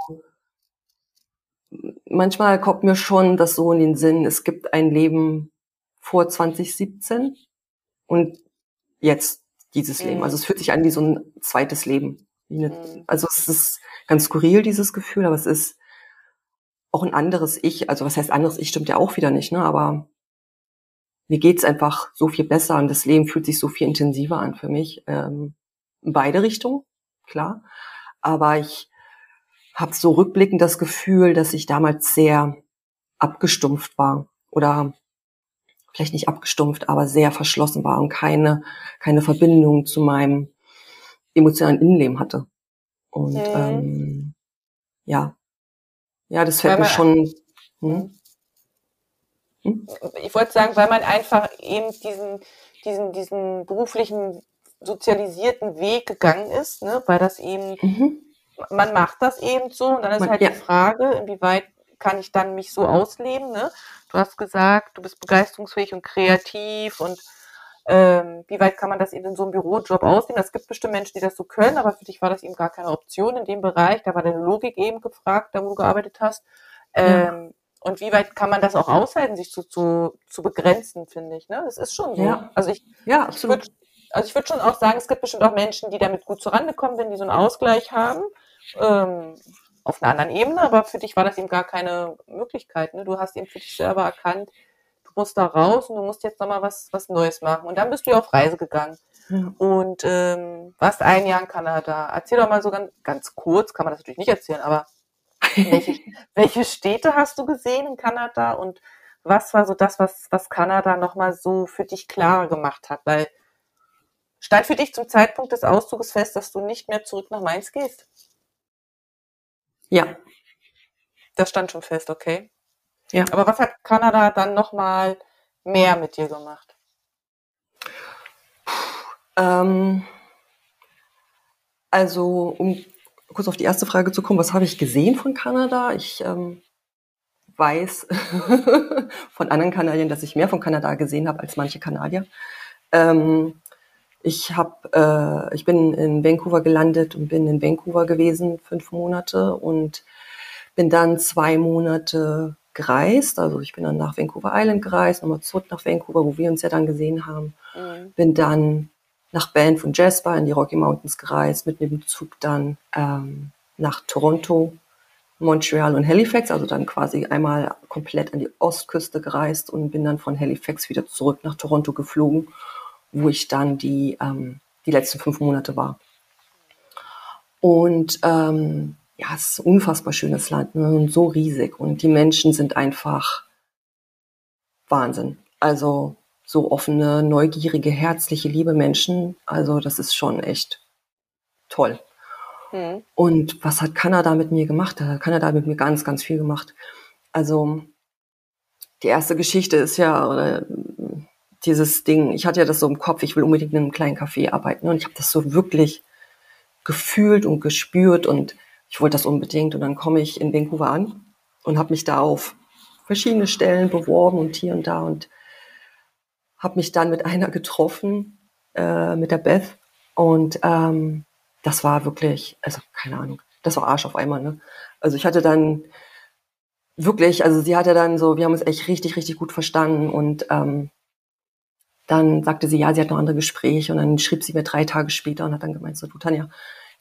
manchmal kommt mir schon das so in den Sinn, es gibt ein Leben vor 2017 und jetzt dieses Mhm. Leben. Also es fühlt sich an wie so ein zweites Leben. Eine, Mhm. Also es ist ganz skurril, dieses Gefühl, aber es ist auch ein anderes Ich. Also was heißt anderes Ich stimmt ja auch wieder nicht, ne? Aber mir geht's einfach so viel besser und das Leben fühlt sich so viel intensiver an für mich. Ähm, in beide Richtungen, klar. Aber ich habe so rückblickend das Gefühl, dass ich damals sehr abgestumpft war oder vielleicht nicht abgestumpft, aber sehr verschlossen war und keine keine Verbindung zu meinem emotionalen Innenleben hatte. Und Mhm. ähm, ja, ja, das fällt mir schon. Hm? ich wollte sagen, weil man einfach eben diesen, diesen, diesen beruflichen, sozialisierten Weg gegangen ist, ne, weil das eben, Mhm. man macht das eben so und dann ist Man- halt ja. die Frage, inwieweit kann ich dann mich so ausleben, ne? Du hast gesagt, du bist begeisterungsfähig und kreativ und ähm, wie weit kann man das eben in so einem Bürojob ausleben? Es gibt bestimmt Menschen, die das so können, aber für dich war das eben gar keine Option in dem Bereich. Da war deine Logik eben gefragt, da wo du gearbeitet hast. Ähm, Und wie weit kann man das auch aushalten, sich zu, zu, zu begrenzen, finde ich. Ne? Das ist schon so. Ja. Also ich, Ja, ich absolut. würde also ich würde schon auch sagen, es gibt bestimmt auch Menschen, die damit gut zurangekommen sind, die so einen Ausgleich haben, ähm, auf einer anderen Ebene, aber für dich war das eben gar keine Möglichkeit. Ne? Du hast eben für dich selber erkannt, musst da raus und du musst jetzt nochmal was, was Neues machen. Und dann bist du ja auf Reise gegangen Ja. und ähm, warst ein Jahr in Kanada. Erzähl doch mal so ganz, ganz kurz, kann man das natürlich nicht erzählen, aber welche, welche Städte hast du gesehen in Kanada und was war so das, was, was Kanada nochmal so für dich klarer gemacht hat? Weil stand für dich zum Zeitpunkt des Auszuges fest, dass du nicht mehr zurück nach Mainz gehst? Ja, Das stand schon fest, okay. Ja. Aber was hat Kanada dann nochmal mehr mit dir gemacht? ähm, also um kurz auf die erste Frage zu kommen, was habe ich gesehen von Kanada? Ich ähm, weiß von anderen Kanadiern, dass ich mehr von Kanada gesehen habe als manche Kanadier. Ähm, ich habe, äh, ich bin in Vancouver gelandet und bin in Vancouver gewesen fünf Monate und bin dann zwei Monate gereist. Also ich bin dann nach Vancouver Island gereist, nochmal zurück nach Vancouver, wo wir uns ja dann gesehen haben. Mhm. Bin dann nach Banff und Jasper in die Rocky Mountains gereist, mit dem Zug dann ähm, nach Toronto, Montreal und Halifax, also dann quasi einmal komplett an die Ostküste gereist und bin dann von Halifax wieder zurück nach Toronto geflogen, wo ich dann die, ähm, die letzten fünf Monate war. Und ähm, ja, es ist ein unfassbar schönes Land ne, und so riesig und die Menschen sind einfach Wahnsinn. Also so offene, neugierige, herzliche, liebe Menschen. Also das ist schon echt toll. Mhm. Und was hat Kanada mit mir gemacht? Da hat Kanada mit mir ganz, ganz viel gemacht. Also die erste Geschichte ist ja oder, dieses Ding, ich hatte ja das so im Kopf, ich will unbedingt in einem kleinen Café arbeiten und ich habe das so wirklich gefühlt und gespürt und ich wollte das unbedingt und dann komme ich in Vancouver an und habe mich da auf verschiedene Stellen beworben und hier und da und habe mich dann mit einer getroffen, äh, mit der Beth und ähm, das war wirklich, also keine Ahnung, das war Arsch auf einmal. Ne? Also ich hatte dann wirklich, also sie hatte dann so, wir haben uns echt richtig, richtig gut verstanden und ähm, dann sagte sie, ja, sie hat noch andere Gespräche und dann schrieb sie mir drei Tage später und hat dann gemeint, so du Tanja,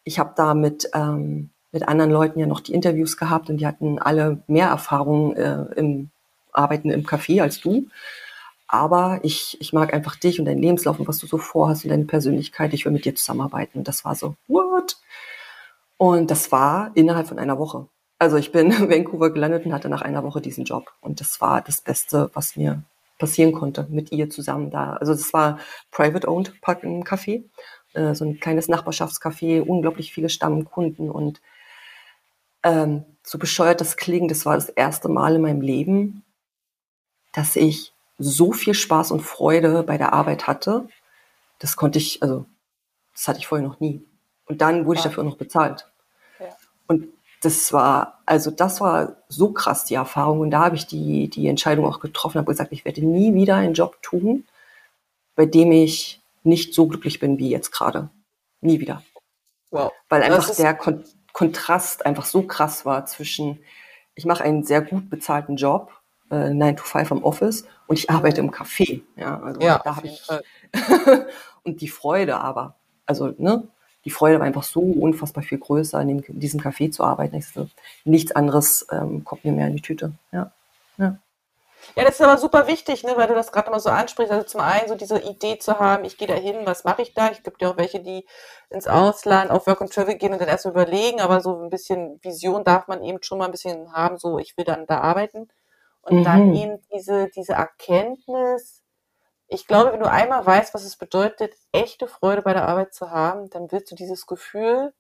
ich habe da mit, ähm, mit anderen Leuten ja noch die Interviews gehabt und die hatten alle mehr Erfahrung äh, im Arbeiten im Café als du. Aber ich, ich mag einfach dich und deinen Lebenslauf und was du so vorhast und deine Persönlichkeit. Ich will mit dir zusammenarbeiten. Und das war so, what? Und das war innerhalb von einer Woche. Also ich bin in Vancouver gelandet und hatte nach einer Woche diesen Job. Und das war das Beste, was mir passieren konnte mit ihr zusammen da. Also das war private owned Café, äh, so ein kleines Nachbarschaftscafé, unglaublich viele Stammkunden und ähm, so bescheuert das klingt, das war das erste Mal in meinem Leben, dass ich so viel Spaß und Freude bei der Arbeit hatte. Das konnte ich, also das hatte ich vorher noch nie. Und dann wurde ja. ich dafür noch bezahlt. Ja. Und das war, also das war so krass, die Erfahrung. Und da habe ich die, die Entscheidung auch getroffen, habe gesagt, ich werde nie wieder einen Job tun, bei dem ich nicht so glücklich bin wie jetzt gerade. Nie wieder. Wow. Weil einfach der Kon Kontrast einfach so krass war zwischen, ich mache einen sehr gut bezahlten Job, äh, 9 to 5 am Office und ich arbeite im Café. Ja, also ja, da habe ich und die Freude aber, also ne, die Freude war einfach so unfassbar viel größer, in, dem, in diesem Café zu arbeiten. Ich so, nichts anderes ähm, kommt mir mehr in die Tüte. Ja. ja. Ja, das ist aber super wichtig, ne, weil du das gerade mal so ansprichst. Also zum einen so diese Idee zu haben, ich gehe da hin, was mache ich da? Ich gibt ja auch welche, die ins Ausland auf Work and Travel gehen und dann erst überlegen, aber so ein bisschen Vision darf man eben schon mal ein bisschen haben, so ich will dann da arbeiten. Und mhm. dann eben diese, diese Erkenntnis, ich glaube, wenn du einmal weißt, was es bedeutet, echte Freude bei der Arbeit zu haben, dann willst du dieses Gefühl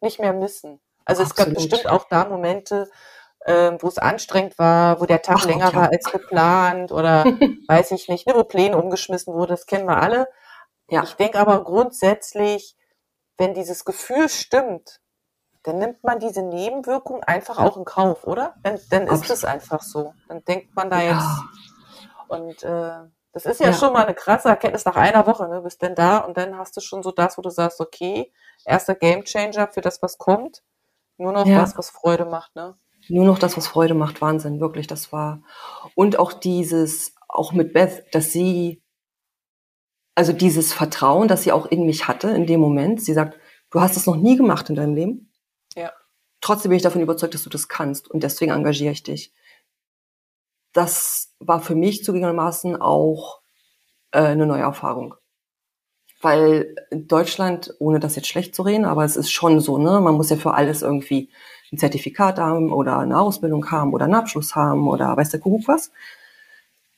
nicht mehr missen. Also Absolut. es gab bestimmt auch da Momente, ähm, wo es anstrengend war, wo der Tag Ach, länger ja. war als geplant oder weiß ich nicht, ne, wo Pläne umgeschmissen wurden, das kennen wir alle. Ja. Ich denke aber grundsätzlich, wenn dieses Gefühl stimmt, dann nimmt man diese Nebenwirkung einfach auch in Kauf, oder? Dann, dann ist es einfach so. Dann denkt man da ja. jetzt. Und äh, das ist ja, ja, schon mal eine krasse Erkenntnis nach einer Woche, ne? Bist denn da und dann hast du schon so das, wo du sagst, okay, erster Gamechanger für das, was kommt. Nur noch ja. das, was Freude macht, ne? Nur noch das, was Freude macht, Wahnsinn, wirklich, das war. Und auch dieses, auch mit Beth, dass sie, also dieses Vertrauen, das sie auch in mich hatte in dem Moment. Sie sagt, du hast das noch nie gemacht in deinem Leben. Ja. Trotzdem bin ich davon überzeugt, dass du das kannst und deswegen engagiere ich dich. Das war für mich zugegebenermaßen auch äh, eine neue Erfahrung. Weil Deutschland, ohne das jetzt schlecht zu reden, aber es ist schon so, ne, man muss ja für alles irgendwie ein Zertifikat haben oder eine Ausbildung haben oder einen Abschluss haben oder weiß der Kuckuck was.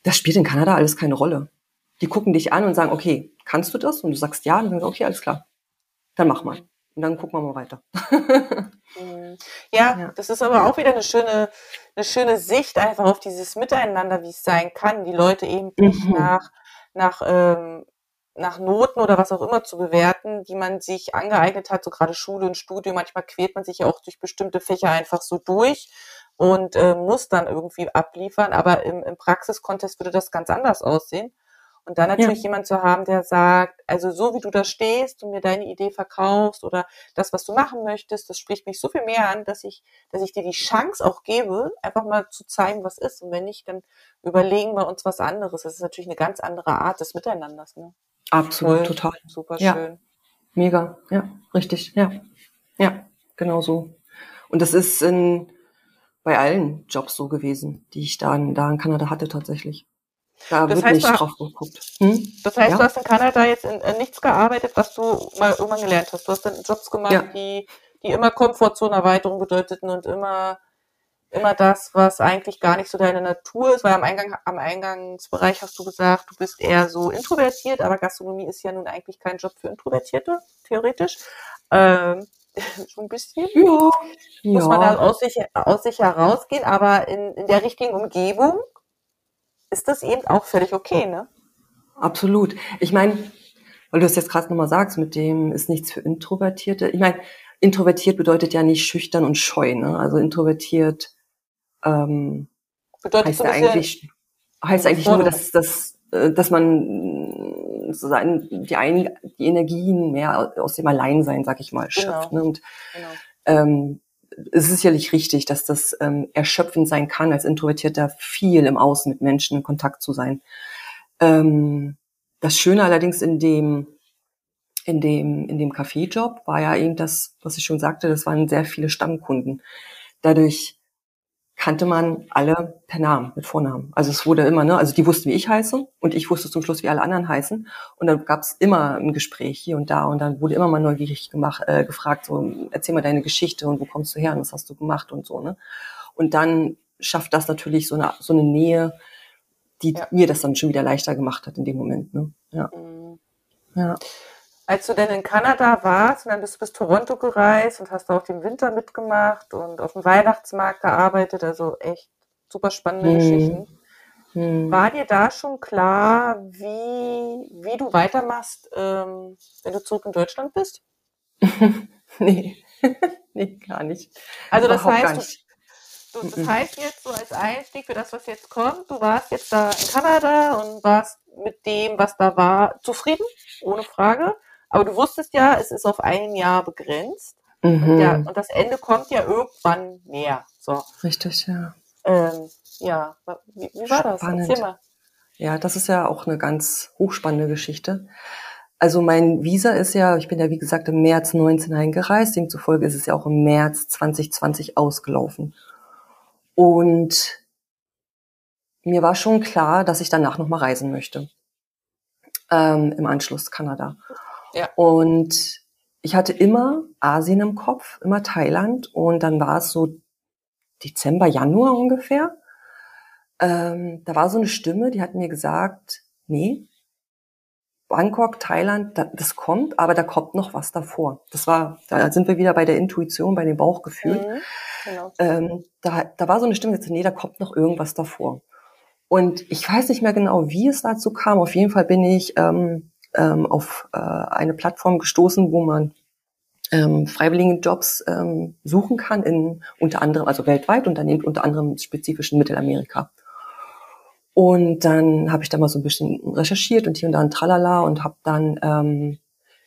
Das spielt in Kanada alles keine Rolle. Die gucken dich an und sagen, okay, kannst du das? Und du sagst ja, und dann du, okay, alles klar. Dann mach mal. Und dann gucken wir mal weiter. Mhm. ja, ja, das ist aber auch wieder eine schöne, eine schöne Sicht einfach auf dieses Miteinander, wie es sein kann. Die Leute eben nicht mhm. nach, nach, ähm, nach Noten oder was auch immer zu bewerten, die man sich angeeignet hat, so gerade Schule und Studium. Manchmal quält man sich ja auch durch bestimmte Fächer einfach so durch und äh, muss dann irgendwie abliefern. Aber im, im Praxiskontext würde das ganz anders aussehen. Und dann natürlich ja. jemand zu haben, der sagt, also so wie du da stehst und mir deine Idee verkaufst oder das, was du machen möchtest, das spricht mich so viel mehr an, dass ich, dass ich dir die Chance auch gebe, einfach mal zu zeigen, was ist. Und wenn nicht, dann überlegen wir uns was anderes. Das ist natürlich eine ganz andere Art des Miteinanders. Ne? Absolut, Voll, total. Super ja. schön. Mega, ja, richtig, ja. Ja, genau so. Und das ist in, bei allen Jobs so gewesen, die ich da in, da in Kanada hatte tatsächlich. Da das wird heißt, nicht drauf geguckt. Hm? Das heißt, ja? du hast in Kanada jetzt in, in, nichts gearbeitet, was du mal irgendwann gelernt hast. Du hast dann Jobs gemacht, ja. die, die immer Komfortzonenerweiterung bedeuteten und immer immer das, was eigentlich gar nicht so deine Natur ist, weil am Eingang, am Eingangsbereich hast du gesagt, du bist eher so introvertiert, aber Gastronomie ist ja nun eigentlich kein Job für Introvertierte, theoretisch. Ähm, so ein bisschen. Ja. Muss man da aus sich, aus sich herausgehen, aber in, in der richtigen Umgebung ist das eben auch völlig okay, ne? Absolut. Ich meine, weil du es jetzt gerade nochmal sagst, mit dem ist nichts für Introvertierte. Ich meine, introvertiert bedeutet ja nicht schüchtern und scheu, ne? Also introvertiert ähm, bedeutet heißt ja eigentlich, heißt eigentlich nur, dass, dass, äh, dass man sozusagen die, ein, die Energien mehr aus dem Alleinsein, sag ich mal, schöpft. Genau. Ne? Und genau. ähm, es ist sicherlich richtig, dass das ähm, erschöpfend sein kann, als Introvertierter viel im Außen mit Menschen in Kontakt zu sein. Ähm, das Schöne allerdings in dem in dem in dem Kaffeejob war ja eben das, was ich schon sagte, das waren sehr viele Stammkunden. Dadurch kannte man alle per Namen, mit Vornamen. Also es wurde immer, ne, also die wussten, wie ich heiße und ich wusste zum Schluss, wie alle anderen heißen. Und dann gab es immer ein Gespräch hier und da und dann wurde immer mal neugierig gemacht, äh, gefragt, so, erzähl mal deine Geschichte und wo kommst du her und was hast du gemacht und so, ne? Und dann schafft das natürlich so eine, so eine Nähe, die ja. mir das dann schon wieder leichter gemacht hat in dem Moment, ne? Ja. Mhm. Ja. Als du denn in Kanada warst und dann bist du bis Toronto gereist und hast auch den Winter mitgemacht und auf dem Weihnachtsmarkt gearbeitet, also echt super spannende hm. Geschichten. Hm. War dir da schon klar, wie, wie du weitermachst, ähm, wenn du zurück in Deutschland bist? nee. nee, gar nicht. Also das heißt, du, du, das heißt jetzt so als Einstieg für das, was jetzt kommt, du warst jetzt da in Kanada und warst mit dem, was da war, zufrieden, ohne Frage. Aber du wusstest ja, es ist auf ein Jahr begrenzt. Mhm. Und, ja, und das Ende kommt ja irgendwann näher. So. Richtig, ja. Ähm, ja, wie, wie war das? Spannend. mal. Ja, das ist ja auch eine ganz hochspannende Geschichte. Also mein Visa ist ja, ich bin ja wie gesagt im März 19 eingereist, demzufolge ist es ja auch im März 2020 ausgelaufen. Und mir war schon klar, dass ich danach nochmal reisen möchte. Ähm, Im Anschluss Kanada. Ja. Und ich hatte immer Asien im Kopf, immer Thailand. Und dann war es so Dezember, Januar ungefähr. Ähm, da war so eine Stimme, die hat mir gesagt, nee, Bangkok, Thailand, das kommt, aber da kommt noch was davor. Das war, da sind wir wieder bei der Intuition, bei dem Bauchgefühl. Mhm, genau. ähm, da, da war so eine Stimme, die sagte, nee, da kommt noch irgendwas davor. Und ich weiß nicht mehr genau, wie es dazu kam. Auf jeden Fall bin ich ähm, ähm, auf äh, eine Plattform gestoßen, wo man ähm, Freiwilligenjobs ähm, suchen kann, in unter anderem, also weltweit und dann eben unter anderem spezifisch in Mittelamerika. Und dann habe ich da mal so ein bisschen recherchiert und hier und da ein Tralala und habe dann ähm,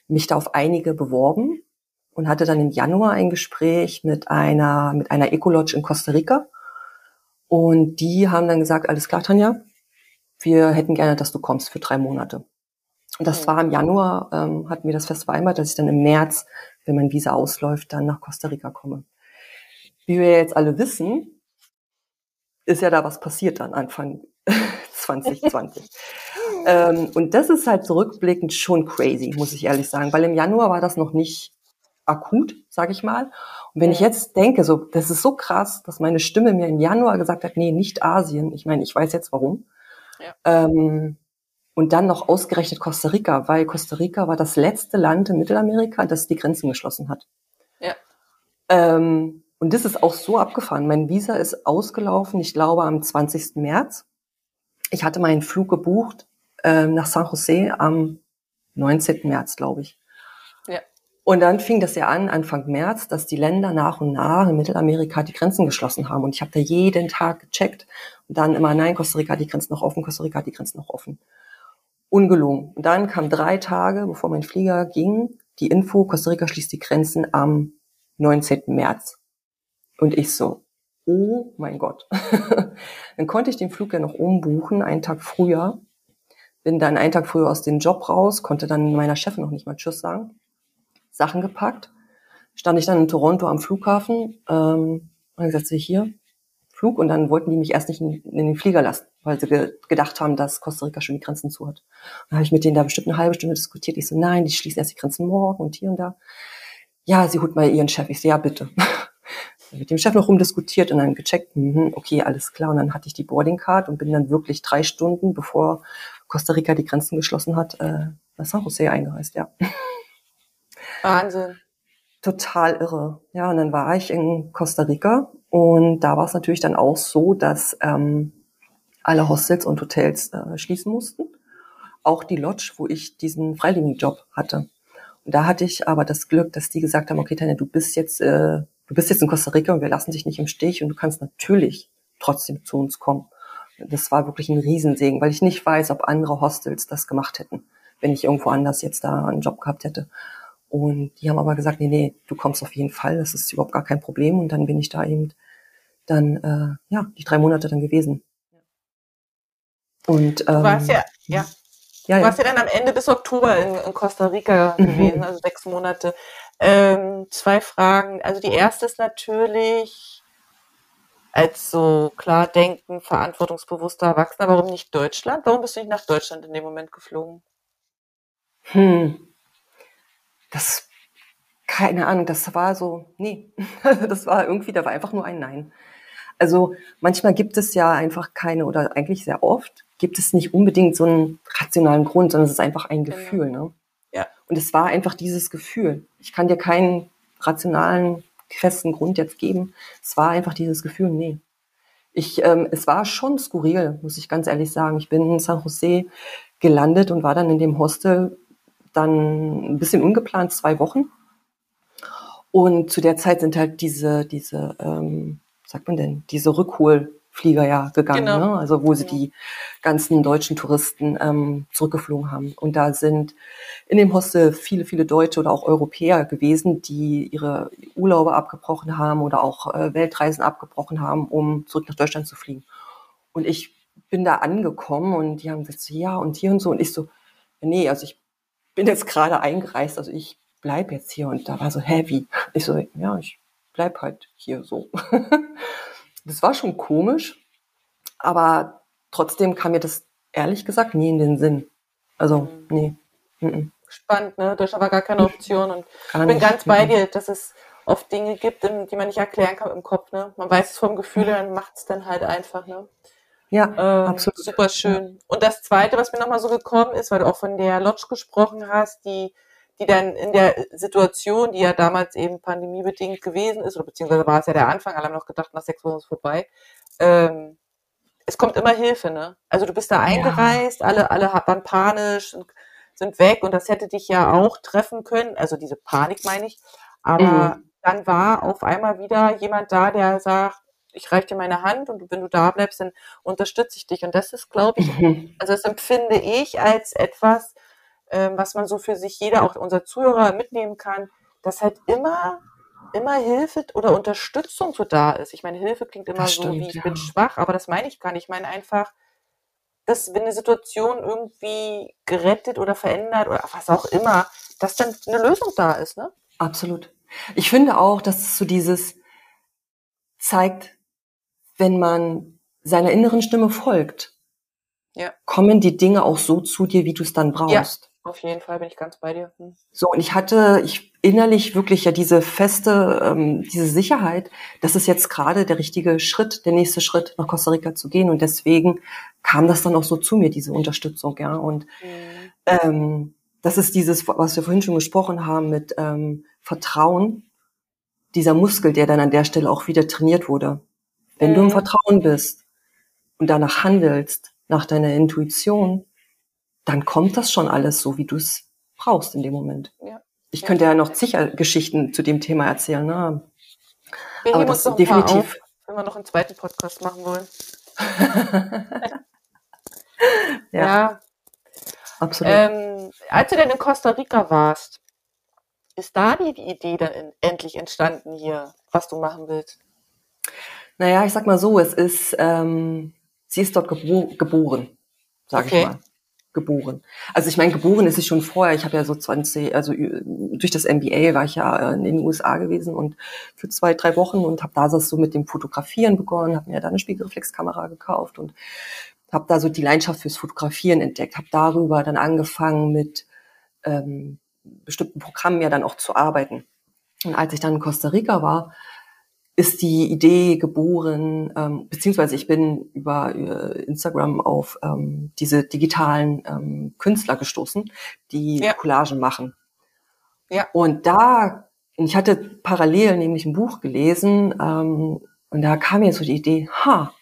mich da auf einige beworben und hatte dann im Januar ein Gespräch mit einer mit einer Ecolodge in Costa Rica. Und die haben dann gesagt, alles klar, Tanja, wir hätten gerne, dass du kommst für drei Monate. Und das war im Januar, ähm, hatten wir das fest vereinbart, dass ich dann im März, wenn mein Visa ausläuft, dann nach Costa Rica komme. Wie wir jetzt alle wissen, ist ja da was passiert dann Anfang 2020. ähm, und das ist halt zurückblickend schon crazy, muss ich ehrlich sagen, weil im Januar war das noch nicht akut, sage ich mal. Und wenn ich jetzt denke, so, das ist so krass, dass meine Stimme mir im Januar gesagt hat, nee, nicht Asien. Ich meine, ich weiß jetzt warum. Ja. Ähm, und dann noch ausgerechnet Costa Rica, weil Costa Rica war das letzte Land in Mittelamerika, das die Grenzen geschlossen hat. Ja. Ähm, und das ist auch so abgefahren. Mein Visa ist ausgelaufen, ich glaube, am 20. März. Ich hatte meinen Flug gebucht ähm, nach San Jose am 19. März, glaube ich. Ja. Und dann fing das ja an, Anfang März, dass die Länder nach und nach in Mittelamerika die Grenzen geschlossen haben. Und ich habe da jeden Tag gecheckt. Und dann immer, nein, Costa Rica hat die Grenzen noch offen, Costa Rica hat die Grenzen noch offen. Ungelungen. Und dann kam drei Tage, bevor mein Flieger ging, die Info, Costa Rica schließt die Grenzen am 19. März. Und ich so, oh mein Gott. dann konnte ich den Flug ja noch umbuchen, einen Tag früher. Bin dann einen Tag früher aus dem Job raus, konnte dann meiner Chefin noch nicht mal Tschüss sagen. Sachen gepackt. Stand ich dann in Toronto am Flughafen, ähm, und gesagt, hier, Flug und dann wollten die mich erst nicht in, in den Flieger lassen, weil sie ge gedacht haben, dass Costa Rica schon die Grenzen zu hat. Dann habe ich mit denen da bestimmt eine halbe Stunde diskutiert. Ich so, nein, die schließen erst die Grenzen morgen und hier und da. Ja, sie holt mal ihren Chef. Ich so, ja, bitte. mit dem Chef noch rumdiskutiert und dann gecheckt, mh, okay, alles klar. Und dann hatte ich die Boarding Card und bin dann wirklich drei Stunden, bevor Costa Rica die Grenzen geschlossen hat, äh, nach San Jose eingereist, ja. Wahnsinn. Total irre. Ja, und dann war ich in Costa Rica und da war es natürlich dann auch so, dass ähm, alle Hostels und Hotels äh, schließen mussten. Auch die Lodge, wo ich diesen Freiwilligenjob hatte. Und da hatte ich aber das Glück, dass die gesagt haben, okay, Tanja, du bist jetzt, äh, du bist jetzt in Costa Rica und wir lassen dich nicht im Stich und du kannst natürlich trotzdem zu uns kommen. Das war wirklich ein Riesensegen, weil ich nicht weiß, ob andere Hostels das gemacht hätten, wenn ich irgendwo anders jetzt da einen Job gehabt hätte. Und die haben aber gesagt, nee, nee, du kommst auf jeden Fall, das ist überhaupt gar kein Problem. Und dann bin ich da eben dann, äh, ja, die drei Monate dann gewesen. Und, ähm, du warst ja, ja. Ja, du warst ja. ja dann am Ende bis Oktober in, in Costa Rica mhm. gewesen, also sechs Monate. Ähm, zwei Fragen. Also die erste ist natürlich, als so klar denken, verantwortungsbewusster Erwachsener, warum nicht Deutschland? Warum bist du nicht nach Deutschland in dem Moment geflogen? Hm. Das, keine Ahnung, das war so, nee, das war irgendwie, da war einfach nur ein Nein. Also manchmal gibt es ja einfach keine oder eigentlich sehr oft gibt es nicht unbedingt so einen rationalen Grund, sondern es ist einfach ein genau. Gefühl. Ne? Ja. Und es war einfach dieses Gefühl. Ich kann dir keinen rationalen, festen Grund jetzt geben. Es war einfach dieses Gefühl, nee. Ich, ähm, es war schon skurril, muss ich ganz ehrlich sagen. Ich bin in San Jose gelandet und war dann in dem Hostel dann ein bisschen ungeplant zwei Wochen. Und zu der Zeit sind halt diese, diese, ähm, sagt man denn, diese Rückholflieger ja gegangen, genau. ne? also wo sie genau. die ganzen deutschen Touristen ähm, zurückgeflogen haben. Und da sind in dem Hostel viele, viele Deutsche oder auch Europäer gewesen, die ihre Urlaube abgebrochen haben oder auch äh, Weltreisen abgebrochen haben, um zurück nach Deutschland zu fliegen. Und ich bin da angekommen und die haben gesagt, so, ja, und hier und so. Und ich so, nee, also ich bin jetzt gerade eingereist, also ich bleib jetzt hier. Und da war so heavy. Ich so, ja, ich bleib halt hier so. das war schon komisch, aber trotzdem kam mir das ehrlich gesagt nie in den Sinn. Also, nee. Mhm. Spannend, ne? Das war gar keine Option. Und gar ich bin ganz bei dir, dass es oft Dinge gibt, die man nicht erklären kann im Kopf. Ne? Man weiß es vom Gefühl, dann macht es dann halt einfach. Ne? Ja, ähm, absolut. Super schön. Und das Zweite, was mir nochmal so gekommen ist, weil du auch von der Lodge gesprochen hast, die, die dann in der Situation, die ja damals eben pandemiebedingt gewesen ist, oder beziehungsweise war es ja der Anfang, alle haben noch gedacht, nach sechs Wochen ist vorbei, ähm, es kommt immer Hilfe, ne? Also du bist da eingereist, ja. alle, alle waren panisch und sind weg und das hätte dich ja auch treffen können, also diese Panik meine ich, aber mhm. dann war auf einmal wieder jemand da, der sagt, ich reiche dir meine Hand und wenn du da bleibst, dann unterstütze ich dich. Und das ist, glaube ich, also das empfinde ich als etwas, ähm, was man so für sich jeder, auch unser Zuhörer mitnehmen kann, dass halt immer immer Hilfe oder Unterstützung so da ist. Ich meine, Hilfe klingt immer stimmt, so wie ich ja. bin schwach, aber das meine ich gar nicht. Ich meine einfach, dass wenn eine Situation irgendwie gerettet oder verändert oder was auch immer, dass dann eine Lösung da ist, ne? Absolut. Ich finde auch, dass es so dieses zeigt, wenn man seiner inneren Stimme folgt, ja. kommen die Dinge auch so zu dir, wie du es dann brauchst. Ja, auf jeden Fall bin ich ganz bei dir. Hm. So, und ich hatte ich innerlich wirklich ja diese feste, ähm, diese Sicherheit, das ist jetzt gerade der richtige Schritt, der nächste Schritt, nach Costa Rica zu gehen. Und deswegen kam das dann auch so zu mir, diese Unterstützung, ja. Und mhm. ähm, das ist dieses, was wir vorhin schon gesprochen haben, mit ähm, Vertrauen, dieser Muskel, der dann an der Stelle auch wieder trainiert wurde. Wenn mhm. du im mhm. Vertrauen bist und danach handelst, nach deiner Intuition, dann kommt das schon alles so, wie du es brauchst in dem Moment. Ja. Ich könnte ja noch sicher Geschichten zu dem Thema erzählen. Ne? Wir Aber das ist definitiv. Auf, wenn wir noch einen zweiten Podcast machen wollen. ja. ja. Absolut. Ähm, als du denn in Costa Rica warst, ist da die, die Idee dann in, endlich entstanden hier, was du machen willst? Naja, ich sag mal so, es ist, ähm, sie ist dort gebo geboren, sage okay. ich mal. Geboren. Also ich meine, geboren ist sie schon vorher. Ich habe ja so 20, also durch das MBA war ich ja in den USA gewesen und für zwei, drei Wochen und habe da so mit dem Fotografieren begonnen, habe mir da eine Spiegelreflexkamera gekauft und habe da so die Leidenschaft fürs Fotografieren entdeckt, habe darüber dann angefangen mit ähm, bestimmten Programmen ja dann auch zu arbeiten. Und als ich dann in Costa Rica war, ist die Idee geboren, ähm, beziehungsweise ich bin über, über Instagram auf ähm, diese digitalen ähm, Künstler gestoßen, die ja. Collagen machen. Ja. Und da, ich hatte parallel nämlich ein Buch gelesen ähm, und da kam mir so die Idee, ha,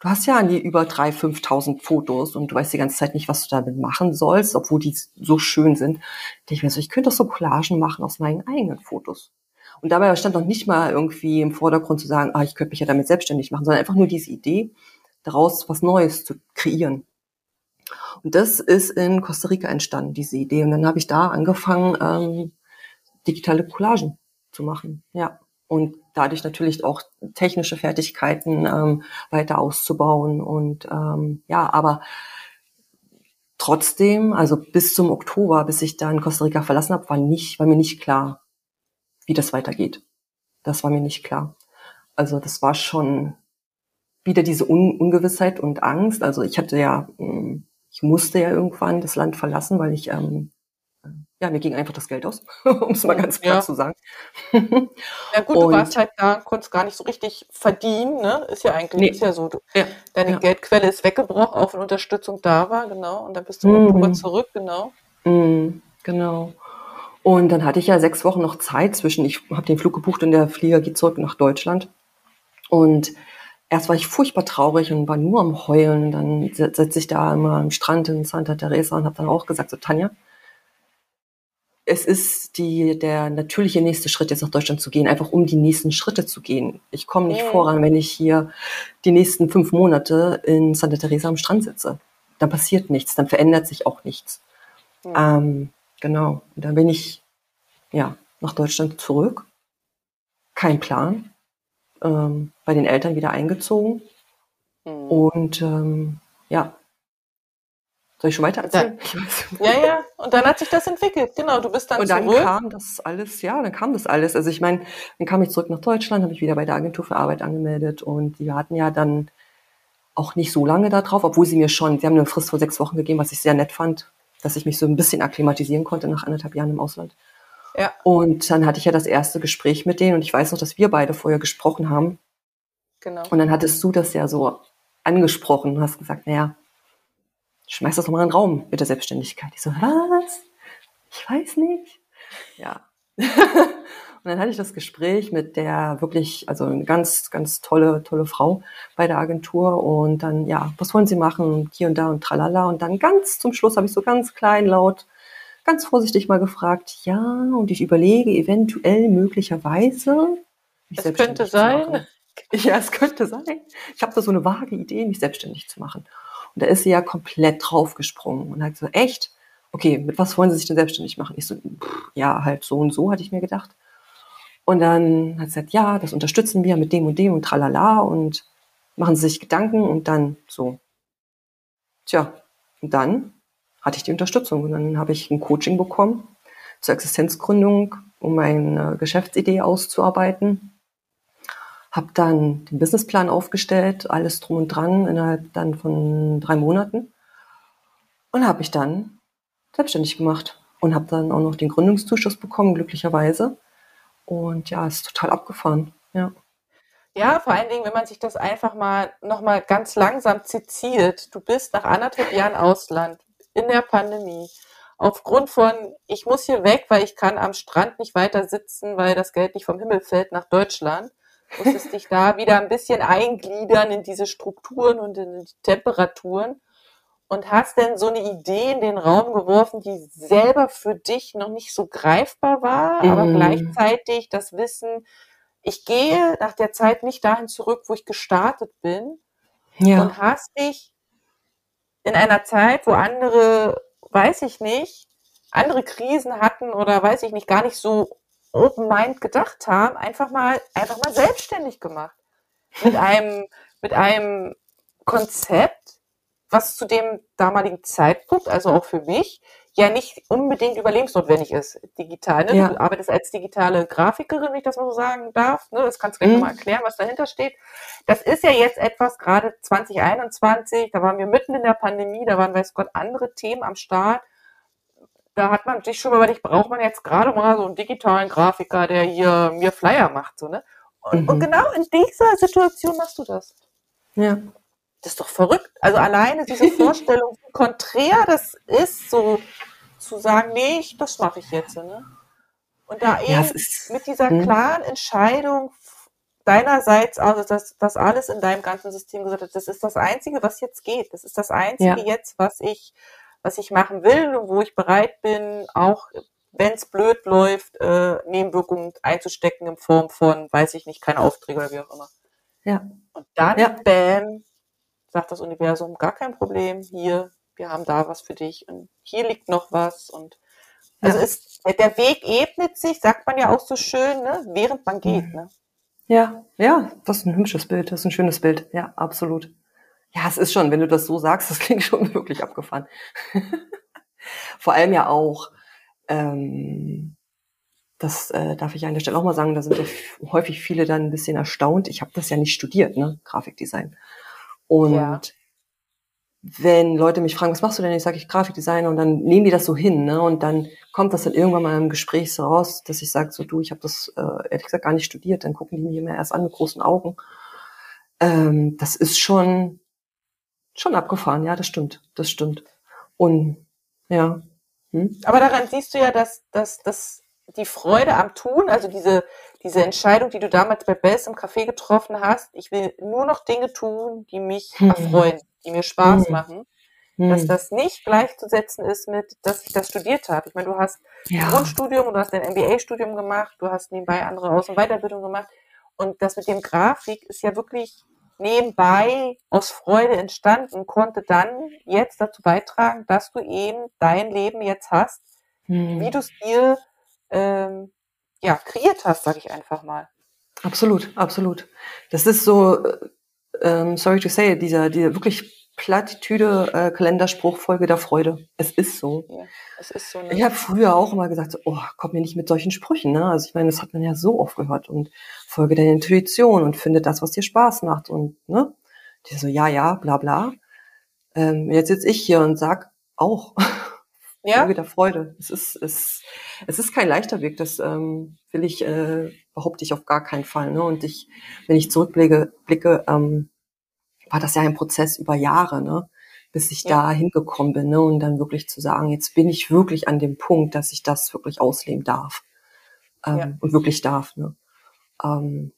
du hast ja an die über 3.000, 5.000 Fotos und du weißt die ganze Zeit nicht, was du damit machen sollst, obwohl die so schön sind. Da ich mir so, ich könnte doch so Collagen machen aus meinen eigenen Fotos. Und dabei stand noch nicht mal irgendwie im Vordergrund zu sagen, ah, ich könnte mich ja damit selbstständig machen, sondern einfach nur diese Idee, daraus was Neues zu kreieren. Und das ist in Costa Rica entstanden, diese Idee. Und dann habe ich da angefangen, ähm, digitale Collagen zu machen. Ja. Und dadurch natürlich auch technische Fertigkeiten ähm, weiter auszubauen. Und ähm, ja, aber trotzdem, also bis zum Oktober, bis ich da in Costa Rica verlassen habe, war nicht, war mir nicht klar, wie das weitergeht. Das war mir nicht klar. Also das war schon wieder diese Un Ungewissheit und Angst. Also ich hatte ja, hm, ich musste ja irgendwann das Land verlassen, weil ich, ähm, ja, mir ging einfach das Geld aus, um es mal ganz klar ja. zu sagen. ja gut, und, du warst halt da, konntest gar nicht so richtig verdienen, ne? Ist ja eigentlich, nee. ist ja so. Du, ja. Deine ja. Geldquelle ist weggebrochen, auch wenn Unterstützung da war, genau. Und dann bist du mhm. Oktober zurück, genau. Mhm, genau. Und dann hatte ich ja sechs Wochen noch Zeit zwischen, ich habe den Flug gebucht und der Flieger geht zurück nach Deutschland. Und erst war ich furchtbar traurig und war nur am Heulen. Dann sitze ich da immer am Strand in Santa Teresa und habe dann auch gesagt, so Tanja, es ist die, der natürliche nächste Schritt, jetzt nach Deutschland zu gehen, einfach um die nächsten Schritte zu gehen. Ich komme nicht mhm. voran, wenn ich hier die nächsten fünf Monate in Santa Teresa am Strand sitze. Dann passiert nichts, dann verändert sich auch nichts. Mhm. Ähm, Genau. Und dann bin ich ja nach Deutschland zurück. Kein Plan. Ähm, bei den Eltern wieder eingezogen. Mhm. Und ähm, ja. Soll ich schon weiter erzählen? Ja, ja. Und dann hat sich das entwickelt. Genau. Du bist dann Und dann zurück. kam das alles, ja, dann kam das alles. Also ich meine, dann kam ich zurück nach Deutschland, habe ich wieder bei der Agentur für Arbeit angemeldet und die hatten ja dann auch nicht so lange da drauf, obwohl sie mir schon, sie haben eine Frist vor sechs Wochen gegeben, was ich sehr nett fand, dass ich mich so ein bisschen akklimatisieren konnte nach anderthalb Jahren im Ausland. Ja. Und dann hatte ich ja das erste Gespräch mit denen und ich weiß noch, dass wir beide vorher gesprochen haben. Genau. Und dann hattest du das ja so angesprochen und hast gesagt, naja, schmeiß das doch mal in den Raum mit der Selbstständigkeit. Ich so, was? Ich weiß nicht. Ja. Und dann hatte ich das Gespräch mit der wirklich, also eine ganz, ganz tolle, tolle Frau bei der Agentur. Und dann, ja, was wollen Sie machen? Hier und da und tralala. Und dann ganz zum Schluss habe ich so ganz klein, laut, ganz vorsichtig mal gefragt, ja, und ich überlege eventuell möglicherweise. Mich es könnte sein. Ja, es könnte sein. Ich habe da so eine vage Idee, mich selbstständig zu machen. Und da ist sie ja komplett draufgesprungen und hat so, echt? Okay, mit was wollen Sie sich denn selbstständig machen? Ich so, pff, ja, halt so und so, hatte ich mir gedacht. Und dann hat sie gesagt, ja, das unterstützen wir mit dem und dem und tralala und machen sie sich Gedanken und dann so. Tja, und dann hatte ich die Unterstützung und dann habe ich ein Coaching bekommen zur Existenzgründung, um meine Geschäftsidee auszuarbeiten. Habe dann den Businessplan aufgestellt, alles drum und dran innerhalb dann von drei Monaten und habe ich dann selbstständig gemacht und habe dann auch noch den Gründungszuschuss bekommen, glücklicherweise. Und ja, ist total abgefahren. Ja. Ja, vor allen Dingen, wenn man sich das einfach mal nochmal ganz langsam zitiert. Du bist nach anderthalb Jahren Ausland in der Pandemie. Aufgrund von, ich muss hier weg, weil ich kann am Strand nicht weiter sitzen, weil das Geld nicht vom Himmel fällt nach Deutschland. Musstest dich da wieder ein bisschen eingliedern in diese Strukturen und in die Temperaturen und hast denn so eine Idee in den Raum geworfen, die selber für dich noch nicht so greifbar war, aber mhm. gleichzeitig das Wissen, ich gehe nach der Zeit nicht dahin zurück, wo ich gestartet bin ja. und hast dich in einer Zeit, wo andere, weiß ich nicht, andere Krisen hatten oder weiß ich nicht, gar nicht so open mind gedacht haben, einfach mal, einfach mal selbstständig gemacht. Mit einem, mit einem Konzept, was zu dem damaligen Zeitpunkt, also auch für mich, ja nicht unbedingt überlebensnotwendig ist, digital. Ne? Ja. Du arbeitest als digitale Grafikerin, wenn ich das mal so sagen darf. Ne? Das kannst du gleich mhm. nochmal erklären, was dahinter steht. Das ist ja jetzt etwas, gerade 2021, da waren wir mitten in der Pandemie, da waren, weiß Gott, andere Themen am Start. Da hat man sich schon überlegt, braucht man jetzt gerade mal so einen digitalen Grafiker, der hier mir Flyer macht, so, ne? Und, mhm. und genau in dieser Situation machst du das. Ja. Das ist doch verrückt. Also alleine diese Vorstellung, wie konträr das ist, so zu sagen, nee, ich, das mache ich jetzt. Ne? Und da ja, eben ist, mit dieser hm. klaren Entscheidung deinerseits, also dass das alles in deinem ganzen System gesagt hat, das ist das Einzige, was jetzt geht. Das ist das Einzige ja. jetzt, was ich, was ich machen will und wo ich bereit bin, auch wenn es blöd läuft, äh, Nebenwirkungen einzustecken in Form von, weiß ich nicht, keine Aufträge oder wie auch immer. Ja. Und dann, ja. bam, sagt das Universum, gar kein Problem, hier, wir haben da was für dich und hier liegt noch was und also ja. ist, der Weg ebnet sich, sagt man ja auch so schön, ne, während man geht. Ne? Ja, ja, das ist ein hübsches Bild, das ist ein schönes Bild, ja, absolut. Ja, es ist schon, wenn du das so sagst, das klingt schon wirklich abgefahren. Vor allem ja auch, ähm, das äh, darf ich an der Stelle auch mal sagen, da sind ja häufig viele dann ein bisschen erstaunt. Ich habe das ja nicht studiert, ne, Grafikdesign. Und ja wenn Leute mich fragen, was machst du denn? Ich sage, ich Grafikdesigner und dann nehmen die das so hin, ne? Und dann kommt das dann irgendwann mal im Gespräch so raus, dass ich sage, so du, ich habe das äh, ehrlich gesagt gar nicht studiert. Dann gucken die mich immer erst an mit großen Augen. Ähm, das ist schon schon abgefahren, ja, das stimmt, das stimmt. Und ja. Hm? Aber daran siehst du ja, dass, dass, dass die Freude am Tun, also diese, diese Entscheidung, die du damals bei Bess im Café getroffen hast, ich will nur noch Dinge tun, die mich hm. erfreuen die mir Spaß mhm. machen, mhm. dass das nicht gleichzusetzen ist mit, dass ich das studiert habe. Ich meine, du hast ja. Grundstudium und du hast dein MBA-Studium gemacht, du hast nebenbei andere Aus- und Weiterbildung gemacht. Und das mit dem Grafik ist ja wirklich nebenbei aus Freude entstanden, konnte dann jetzt dazu beitragen, dass du eben dein Leben jetzt hast, mhm. wie du es dir ähm, ja, kreiert hast, sage ich einfach mal. Absolut, absolut. Das ist so, äh, ähm, sorry to say, dieser, dieser wirklich Plattitüde äh, Kalenderspruch Folge der Freude. Es ist so. Ja, es ist so. Ne? Ich habe früher auch immer gesagt, so, oh, komm mir nicht mit solchen Sprüchen. Ne? Also ich meine, das hat man ja so oft gehört und folge deiner Intuition und finde das, was dir Spaß macht und ne, die so ja, ja, bla bla. Ähm, jetzt sitze ich hier und sag auch ja? Folge der Freude. Es ist es, es ist kein leichter Weg. Das ähm, will ich äh, behaupte ich auf gar keinen Fall. Ne? Und ich, wenn ich zurückblicke, blicke, ähm, war das ja ein Prozess über Jahre, ne? bis ich ja. da hingekommen bin. Ne? Und dann wirklich zu sagen, jetzt bin ich wirklich an dem Punkt, dass ich das wirklich ausleben darf. Ähm, ja. Und wirklich darf. Ne? Ähm,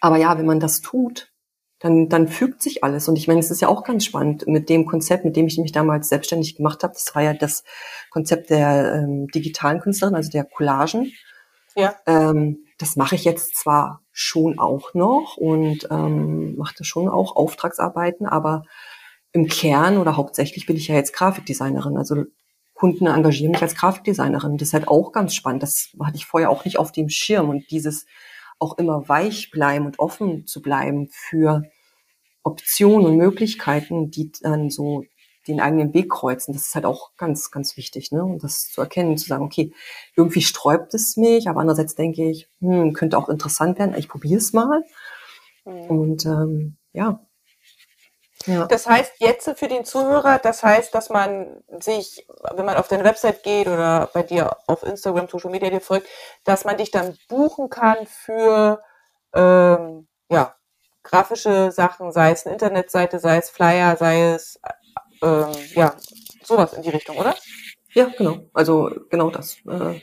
aber ja, wenn man das tut, dann, dann fügt sich alles. Und ich meine, es ist ja auch ganz spannend mit dem Konzept, mit dem ich mich damals selbstständig gemacht habe. Das war ja das Konzept der ähm, digitalen Künstlerin, also der Collagen. Ja. Ähm, das mache ich jetzt zwar schon auch noch und ähm, mache schon auch Auftragsarbeiten, aber im Kern oder hauptsächlich bin ich ja jetzt Grafikdesignerin. Also Kunden engagieren mich als Grafikdesignerin. Das ist halt auch ganz spannend. Das hatte ich vorher auch nicht auf dem Schirm. Und dieses auch immer weich bleiben und offen zu bleiben für Optionen und Möglichkeiten, die dann so den eigenen Weg kreuzen. Das ist halt auch ganz, ganz wichtig, ne? Und das zu erkennen, zu sagen, okay, irgendwie sträubt es mich, aber andererseits denke ich, hm, könnte auch interessant werden, ich probiere es mal. Mhm. Und ähm, ja. ja. Das heißt jetzt für den Zuhörer, das heißt, dass man sich, wenn man auf deine Website geht oder bei dir auf Instagram, Social Media dir folgt, dass man dich dann buchen kann für ähm, ja, grafische Sachen, sei es eine Internetseite, sei es Flyer, sei es ähm, ja, sowas in die Richtung, oder? Ja, genau. Also genau das. Äh,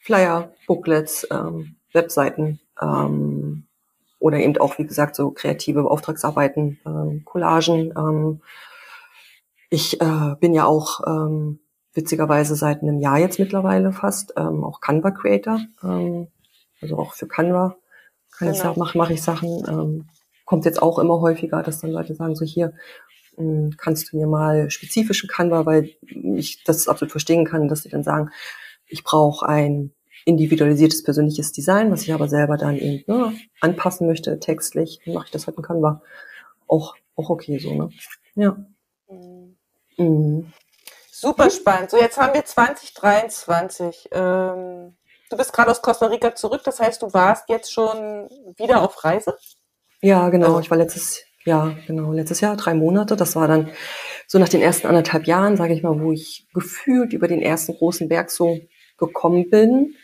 Flyer, Booklets, ähm, Webseiten ähm, oder eben auch, wie gesagt, so kreative Auftragsarbeiten, ähm, Collagen. Ähm, ich äh, bin ja auch ähm, witzigerweise seit einem Jahr jetzt mittlerweile fast ähm, auch Canva Creator. Ähm, also auch für Canva kann genau. ich sagen, mache mach ich Sachen. Ähm, kommt jetzt auch immer häufiger, dass dann Leute sagen, so hier, hm, kannst du mir mal spezifischen Canva, weil ich das absolut verstehen kann, dass sie dann sagen, ich brauche ein individualisiertes persönliches Design, was ich aber selber dann eben ne, anpassen möchte, textlich, dann mache ich das halt in Canva. Auch, auch okay so, ne? Ja. Mhm. Mhm. Super spannend. So, jetzt haben wir 2023. Ähm, du bist gerade aus Costa Rica zurück, das heißt, du warst jetzt schon wieder auf Reise? Ja, genau. Also, ich war letztes ja, genau, letztes Jahr, drei Monate. Das war dann so nach den ersten anderthalb Jahren, sage ich mal, wo ich gefühlt über den ersten großen Berg so gekommen bin.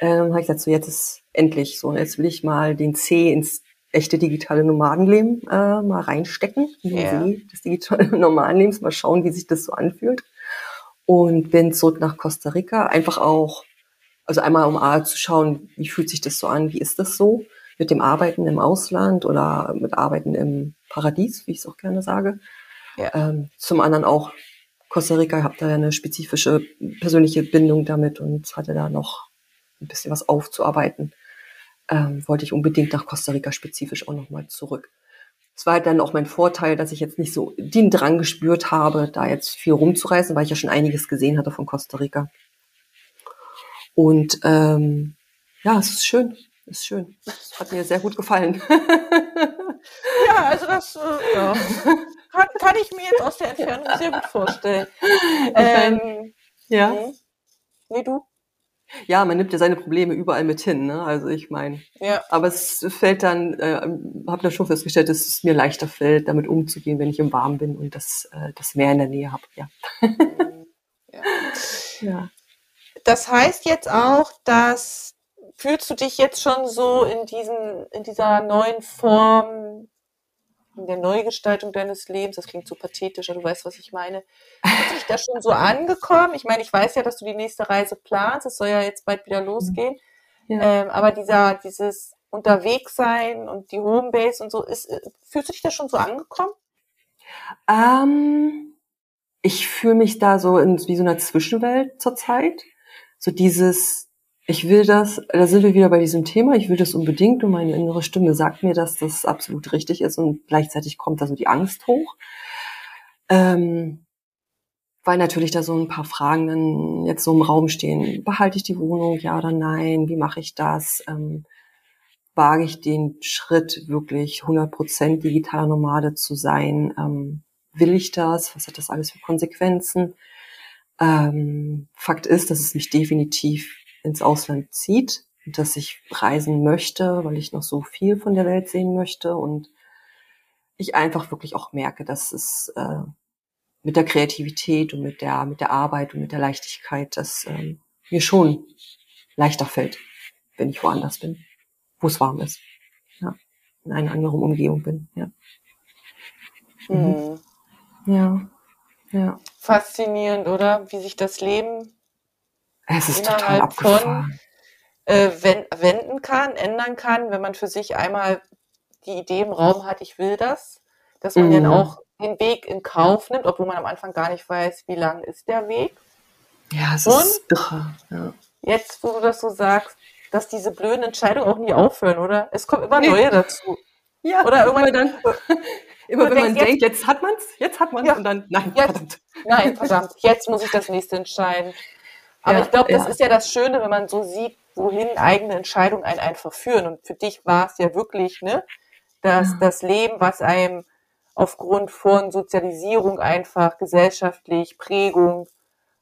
Ähm, habe ich gesagt, so jetzt ist, endlich so. Jetzt will ich mal den C ins echte digitale Nomadenleben äh, mal reinstecken, in den Ja. See des digitalen Nomadenlebens, mal schauen, wie sich das so anfühlt. Und bin zurück nach Costa Rica, einfach auch, also einmal um A zu schauen, wie fühlt sich das so an, wie ist das so mit dem Arbeiten im Ausland oder mit Arbeiten im Paradies, wie ich es auch gerne sage. Ja. Ähm, zum anderen auch Costa Rica, ich habe da ja eine spezifische persönliche Bindung damit und hatte da noch ein bisschen was aufzuarbeiten. Ähm, wollte ich unbedingt nach Costa Rica spezifisch auch nochmal zurück. Es war halt dann auch mein Vorteil, dass ich jetzt nicht so den Drang gespürt habe, da jetzt viel rumzureisen, weil ich ja schon einiges gesehen hatte von Costa Rica. Und ähm, ja, es ist schön, ist schön. Es hat mir sehr gut gefallen. Ja, also das äh, ja. kann, kann ich mir jetzt aus der Entfernung sehr gut vorstellen. Ähm, ja. hm? Nee, du? ja, man nimmt ja seine Probleme überall mit hin. Ne? Also ich meine, Ja. aber es fällt dann, äh, habe da schon festgestellt, dass es mir leichter fällt, damit umzugehen, wenn ich im Warm bin und das, äh, das Meer in der Nähe habe. Ja. ja. ja. Das heißt jetzt auch, dass fühlst du dich jetzt schon so in diesen, in dieser neuen Form, in der Neugestaltung deines Lebens, das klingt so pathetisch, aber du weißt, was ich meine. Fühlst du dich da schon so angekommen? Ich meine, ich weiß ja, dass du die nächste Reise planst, es soll ja jetzt bald wieder losgehen. Ja. Ähm, aber dieser, dieses Unterwegssein und die Homebase und so, ist, äh, fühlst du dich da schon so angekommen? Ähm, ich fühle mich da so in wie so einer Zwischenwelt zurzeit. So dieses, ich will das, da sind wir wieder bei diesem Thema, ich will das unbedingt und meine innere Stimme sagt mir, dass das absolut richtig ist und gleichzeitig kommt da so die Angst hoch. Ähm, weil natürlich da so ein paar Fragen dann jetzt so im Raum stehen. Behalte ich die Wohnung, ja oder nein? Wie mache ich das? Ähm, wage ich den Schritt, wirklich 100% digitaler Nomade zu sein? Ähm, will ich das? Was hat das alles für Konsequenzen? Ähm, Fakt ist, dass es mich definitiv ins Ausland zieht dass ich reisen möchte, weil ich noch so viel von der Welt sehen möchte und ich einfach wirklich auch merke, dass es äh, mit der Kreativität und mit der mit der Arbeit und mit der Leichtigkeit, dass ähm, mir schon leichter fällt, wenn ich woanders bin, wo es warm ist, ja, in einer anderen Umgebung bin, ja, Hm. ja, ja. Faszinierend, oder? Wie sich das Leben Es ist total Innerhalb von- abgefahren. äh, wen- wenden kann, ändern kann, wenn man für sich einmal die Idee im Raum hat, ich will das, dass man Mhm. dann auch den Weg in Kauf nimmt, obwohl man am Anfang gar nicht weiß, wie lang ist der Weg. Ja, es Und? ist irre. Ja. Jetzt, wo du das so sagst, dass diese blöden Entscheidungen auch nie aufhören, oder? Es kommen immer Nee. neue dazu. ja, Oder irgendwann immer dann, immer wenn man denkt, jetzt hat man's, jetzt hat man's Ja. und dann, nein, Jetzt. verdammt. Nein, verdammt, jetzt muss ich das nächste entscheiden. Aber Ja, ich glaube, das ja. ist ja das Schöne, wenn man so sieht, wohin eigene Entscheidungen einen einfach führen. Und für dich war es ja wirklich, ne, dass Ja. das Leben, was einem aufgrund von Sozialisierung einfach gesellschaftlich, Prägung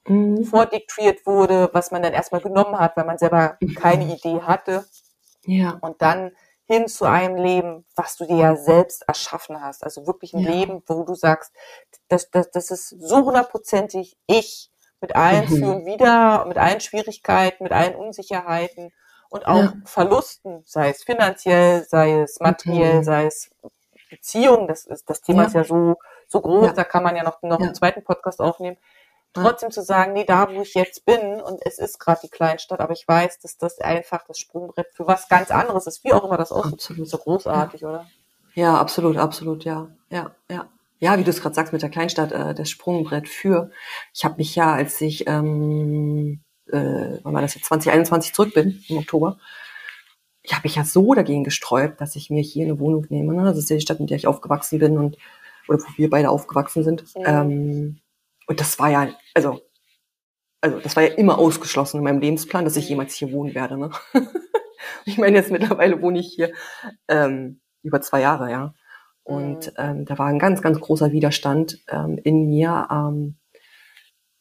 Mhm. vordiktiert wurde, was man dann erstmal genommen hat, weil man selber keine Idee hatte Ja, und dann hin zu einem Leben, was du dir ja selbst erschaffen hast. Also wirklich ein Ja. Leben, wo du sagst, das, das, das ist so hundertprozentig ich mit allen Mhm. Für und Wider, mit allen Schwierigkeiten, mit allen Unsicherheiten und auch Ja. Verlusten, sei es finanziell, sei es materiell, Mhm. sei es Beziehung. Das, ist, das Thema Ja. ist ja so, so groß, Ja. da kann man ja noch, noch einen zweiten Podcast aufnehmen. Trotzdem zu sagen, nee, da wo ich jetzt bin und es ist gerade die Kleinstadt, aber ich weiß, dass das einfach das Sprungbrett für was ganz anderes ist, wie auch immer das aussieht. Absolut. So großartig, oder? ja, absolut, absolut, ja, ja, ja. Ja, wie du es gerade sagst mit der Kleinstadt, äh, das Sprungbrett für. Ich habe mich ja, als ich, ähm, äh, wann war das jetzt, 2021 zurück bin, im Oktober, ich habe mich ja so dagegen gesträubt, dass ich mir hier eine Wohnung nehme. Ne? Das ist ja die Stadt, in der ich aufgewachsen bin und oder wo wir beide aufgewachsen sind. Mhm. Ähm, und das war ja, also, also das war ja immer ausgeschlossen in meinem Lebensplan, dass ich Mhm. jemals hier wohnen werde. Ne? ich meine, jetzt mittlerweile wohne ich hier ähm, über zwei Jahre, ja. Und Mhm. ähm, da war ein ganz, ganz großer Widerstand ähm, in mir, ähm,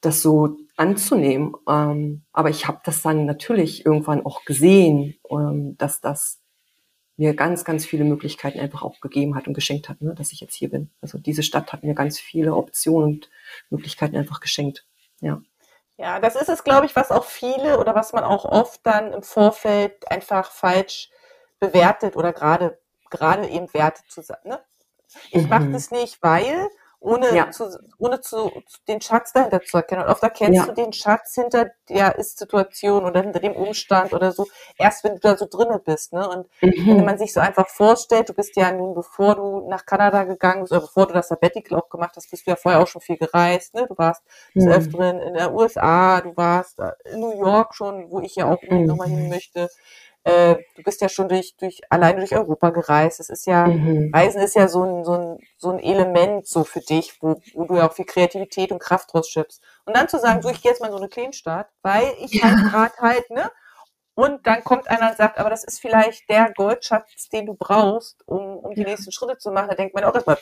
das so anzunehmen. Ähm, aber ich habe das dann natürlich irgendwann auch gesehen, ähm, dass das mir ganz, ganz viele Möglichkeiten einfach auch gegeben hat und geschenkt hat, ne, dass ich jetzt hier bin. Also diese Stadt hat mir ganz viele Optionen und Möglichkeiten einfach geschenkt. Ja. Ja, das ist es, glaube ich, was auch viele oder was man auch oft dann im Vorfeld einfach falsch bewertet oder gerade gerade eben Werte zu sagen. Ne? Ich mhm. mache das nicht, weil ohne, ja. zu, ohne zu, den Schatz dahinter zu erkennen. Und oft erkennst ja. du den Schatz hinter der Ist-Situation oder hinter dem Umstand oder so, erst wenn du da so drinnen bist. Ne? Und mhm. wenn man sich so einfach vorstellt, du bist ja nun, bevor du nach Kanada gegangen bist, oder bevor du das Sabbatical auch gemacht hast, bist du ja vorher auch schon viel gereist. Ne? Du warst mhm. des Öfteren in der USA, du warst in New York schon, wo ich ja auch mhm. nochmal hin möchte. Äh, du bist ja schon durch, durch, alleine durch Europa gereist. Das ist ja, mhm. Reisen ist ja so ein, so ein, so ein Element so für dich, wo, wo du ja auch viel Kreativität und Kraft rausschöpfst. Und dann zu sagen, so, ich gehe jetzt mal in so eine Kleinstadt, weil ich ja. halt gerade halt, ne? Und dann kommt einer und sagt, aber das ist vielleicht der Goldschatz, den du brauchst, um, um die ja. nächsten Schritte zu machen. Da denkt man auch erstmal,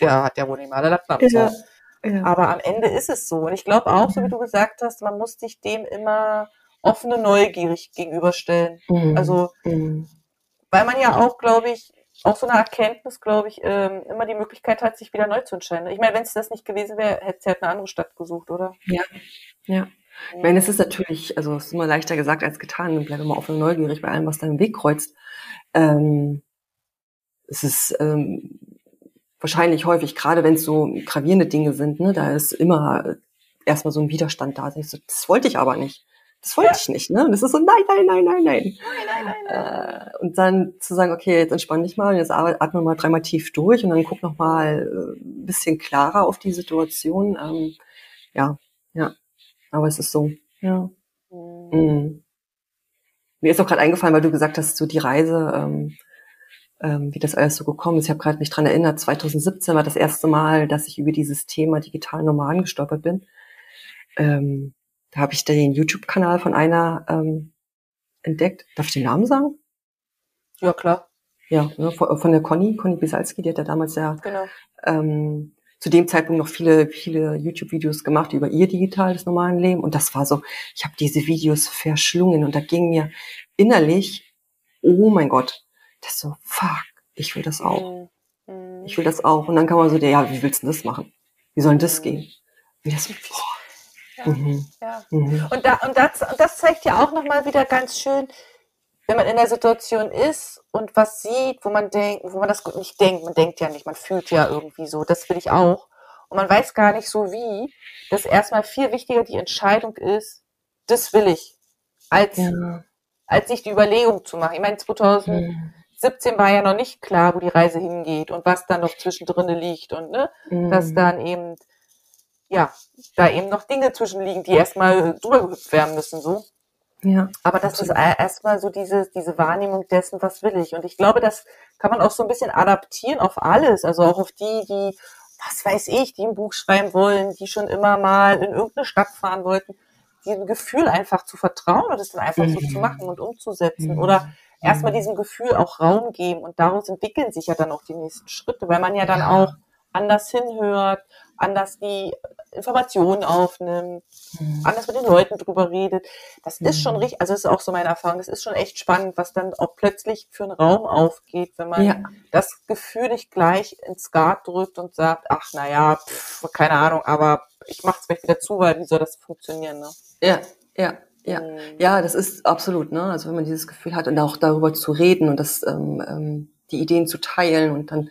der hat ja wohl nicht mal Lappen ja. ja. Aber am Ende ist es so. Und ich glaube auch, so wie du gesagt hast, man muss sich dem immer offene, neugierig gegenüberstellen. Mhm. Also, mhm. weil man ja auch, glaube ich, auch so eine Erkenntnis, glaube ich, ähm, immer die Möglichkeit hat, sich wieder neu zu entscheiden. Ich meine, wenn es das nicht gewesen wäre, hätte sie halt eine andere Stadt gesucht, oder? Ja, ja. Ich meine, es ist natürlich, also es ist immer leichter gesagt als getan. Bleib immer offen und neugierig bei allem, was deinen Weg kreuzt. Ähm, es ist ähm, wahrscheinlich häufig, gerade wenn es so gravierende Dinge sind, ne, da ist immer erstmal so ein Widerstand da. Das wollte ich aber nicht. Das wollte ja. ich nicht, ne? Und das ist so, nein, nein, nein, nein, nein. nein, nein, nein. Äh, und dann zu sagen, okay, jetzt entspann dich mal, jetzt atme mal dreimal tief durch und dann guck noch mal äh, ein bisschen klarer auf die Situation. Ähm, ja, ja. Aber es ist so, ja. Mhm. Mhm. Mir ist auch gerade eingefallen, weil du gesagt hast, so die Reise, ähm, ähm, wie das alles so gekommen ist. Ich habe gerade mich dran erinnert, 2017 war das erste Mal, dass ich über dieses Thema digital Nomaden gestolpert bin. Ähm, da habe ich den YouTube-Kanal von einer ähm, entdeckt. Darf ich den Namen sagen? Ja, klar. Ja, ne, von der Conny, Conny Bisalski, die hat ja damals ja genau. ähm, zu dem Zeitpunkt noch viele, viele YouTube-Videos gemacht über ihr digitales normalen Leben. Und das war so, ich habe diese Videos verschlungen und da ging mir innerlich, oh mein Gott, das so, fuck, ich will das auch. Mhm. Ich will das auch. Und dann kann man so, ja, wie willst du das machen? Wie soll denn das mhm. gehen? Wie das, boah, Mhm. Ja. Mhm. Und, da, und, das, und das zeigt ja auch nochmal wieder ganz schön, wenn man in der Situation ist und was sieht, wo man denkt, wo man das nicht denkt, man denkt ja nicht, man fühlt ja irgendwie so, das will ich auch. Und man weiß gar nicht so wie, dass erstmal viel wichtiger die Entscheidung ist, das will ich, als, ja. als sich die Überlegung zu machen. Ich meine, 2017 war ja noch nicht klar, wo die Reise hingeht und was dann noch zwischendrin liegt und ne, mhm. dass dann eben ja, da eben noch Dinge zwischenliegen, die erstmal drüber gehüpft werden müssen, so. Ja. Aber das absolut. ist erstmal so diese, diese Wahrnehmung dessen, was will ich. Und ich glaube, das kann man auch so ein bisschen adaptieren auf alles. Also auch auf die, die, was weiß ich, die ein Buch schreiben wollen, die schon immer mal in irgendeine Stadt fahren wollten, diesem Gefühl einfach zu vertrauen und es dann einfach mhm. so zu mhm. machen und umzusetzen. Mhm. Oder erstmal diesem Gefühl auch Raum geben. Und daraus entwickeln sich ja dann auch die nächsten Schritte, weil man ja dann auch anders hinhört, anders die Informationen aufnimmt, mhm. anders mit den Leuten drüber redet. Das mhm. ist schon mhm. richtig, also das ist auch so meine Erfahrung, das ist schon echt spannend, was dann auch plötzlich für einen Raum aufgeht, wenn man ja. das Gefühl nicht gleich ins Skat drückt und sagt, ach naja, keine Ahnung, aber ich mach's vielleicht wieder zu, weil wie soll das funktionieren, ne? Ja, ja. Ja, mhm. ja, das ist absolut, ne? Also wenn man dieses Gefühl hat und auch darüber zu reden und das ähm, ähm, die Ideen zu teilen und dann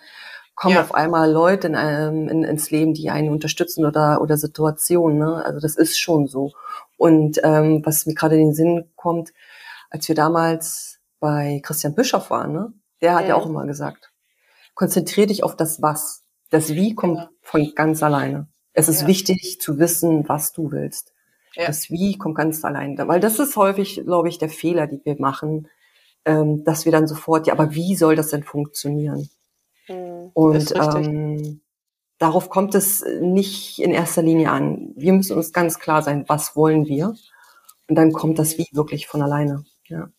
kommen ja. auf einmal Leute in, ähm, in, ins Leben, die einen unterstützen oder, oder Situationen. Ne? Also das ist schon so. Und ähm, was mir gerade in den Sinn kommt, als wir damals bei Christian Bischoff waren, ne? der hat ja, ja auch immer gesagt, konzentrier dich auf das Was. Das Wie kommt ja. von ganz alleine. Es ist ja. wichtig zu wissen, was du willst. Ja. Das Wie kommt ganz alleine. Weil das ist häufig, glaube ich, der Fehler, die wir machen, ähm, dass wir dann sofort, ja, aber wie soll das denn funktionieren? Mhm, und ähm, darauf kommt es nicht in erster Linie an. Wir müssen uns ganz klar sein, was wollen wir? Und dann kommt das Wie wirklich von alleine. Ja.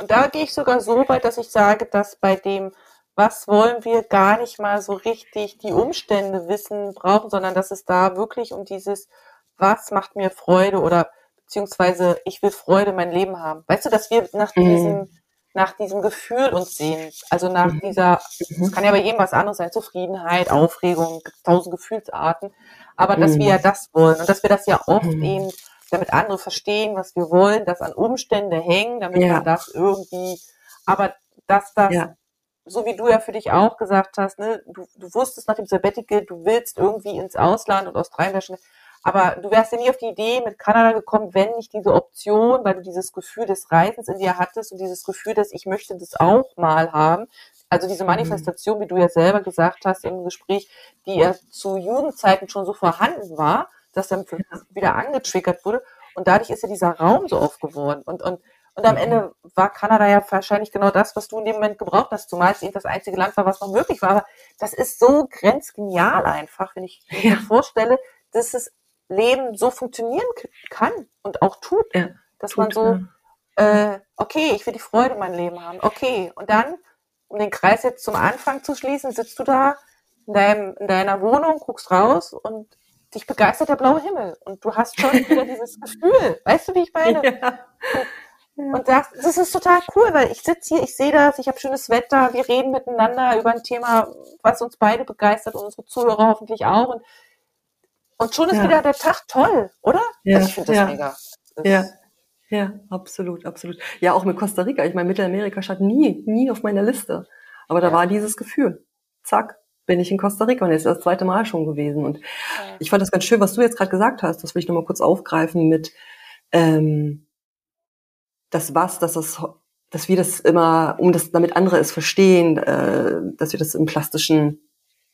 Und da gehe ich sogar so weit, dass ich sage, dass bei dem, was wollen wir, gar nicht mal so richtig die Umstände wissen brauchen, sondern dass es da wirklich um dieses, was macht mir Freude oder beziehungsweise ich will Freude in mein Leben haben. Weißt du, dass wir nach mhm. diesem nach diesem Gefühl uns sehen. Also nach mhm. dieser, es mhm. kann ja bei jedem was anderes sein, Zufriedenheit, Aufregung, tausend Gefühlsarten. Aber dass mhm. wir ja das wollen und dass wir das ja oft mhm. eben damit andere verstehen, was wir wollen, das an Umstände hängen, damit Ja. man das irgendwie, aber dass das, Ja. so wie du ja für dich auch gesagt hast, ne, du, du wusstest nach dem Sabbatical, du willst irgendwie ins Ausland und Australien aber du wärst ja nie auf die Idee mit Kanada gekommen, wenn nicht diese Option, weil du dieses Gefühl des Reisens in dir hattest und dieses Gefühl, dass ich möchte das auch mal haben. Also diese Manifestation, wie du ja selber gesagt hast im Gespräch, die ja zu Jugendzeiten schon so vorhanden war, dass dann wieder angetriggert wurde. Und dadurch ist ja dieser Raum so oft geworden. Und, und, und am Mhm. Ende war Kanada ja wahrscheinlich genau das, was du in dem Moment gebraucht hast, zumal es eben das einzige Land war, was noch möglich war. Aber das ist so grenzgenial einfach, wenn ich mir Ja. vorstelle, dass das Leben so funktionieren kann und auch tut. Ja, dass man Tut, so, ja. äh, okay, ich will die Freude in meinem Leben haben. Okay, und dann, um den Kreis jetzt zum Anfang zu schließen, sitzt du da in, deinem, in deiner Wohnung, guckst raus und dich begeistert der blaue Himmel. Und du hast schon wieder dieses Gefühl. Weißt du, wie ich meine? Ja. Und das, das ist total cool, weil ich sitze hier, ich sehe das, ich habe schönes Wetter, wir reden miteinander über ein Thema, was uns beide begeistert und unsere Zuhörer hoffentlich auch. Und, und schon ist Ja. wieder der Tag toll, oder? Ja, Also ich finde das ja. mega. Das Ja. Ja, absolut, absolut. Ja, auch mit Costa Rica. Ich meine, Mittelamerika stand nie, nie auf meiner Liste. Aber da war dieses Gefühl. Zack, bin ich in Costa Rica und jetzt ist das zweite Mal schon gewesen. Und ich fand das ganz schön, was du jetzt gerade gesagt hast. Das will ich nochmal kurz aufgreifen mit ähm, das was, dass das, dass wir das immer, um das, damit andere es verstehen, äh, dass wir das im plastischen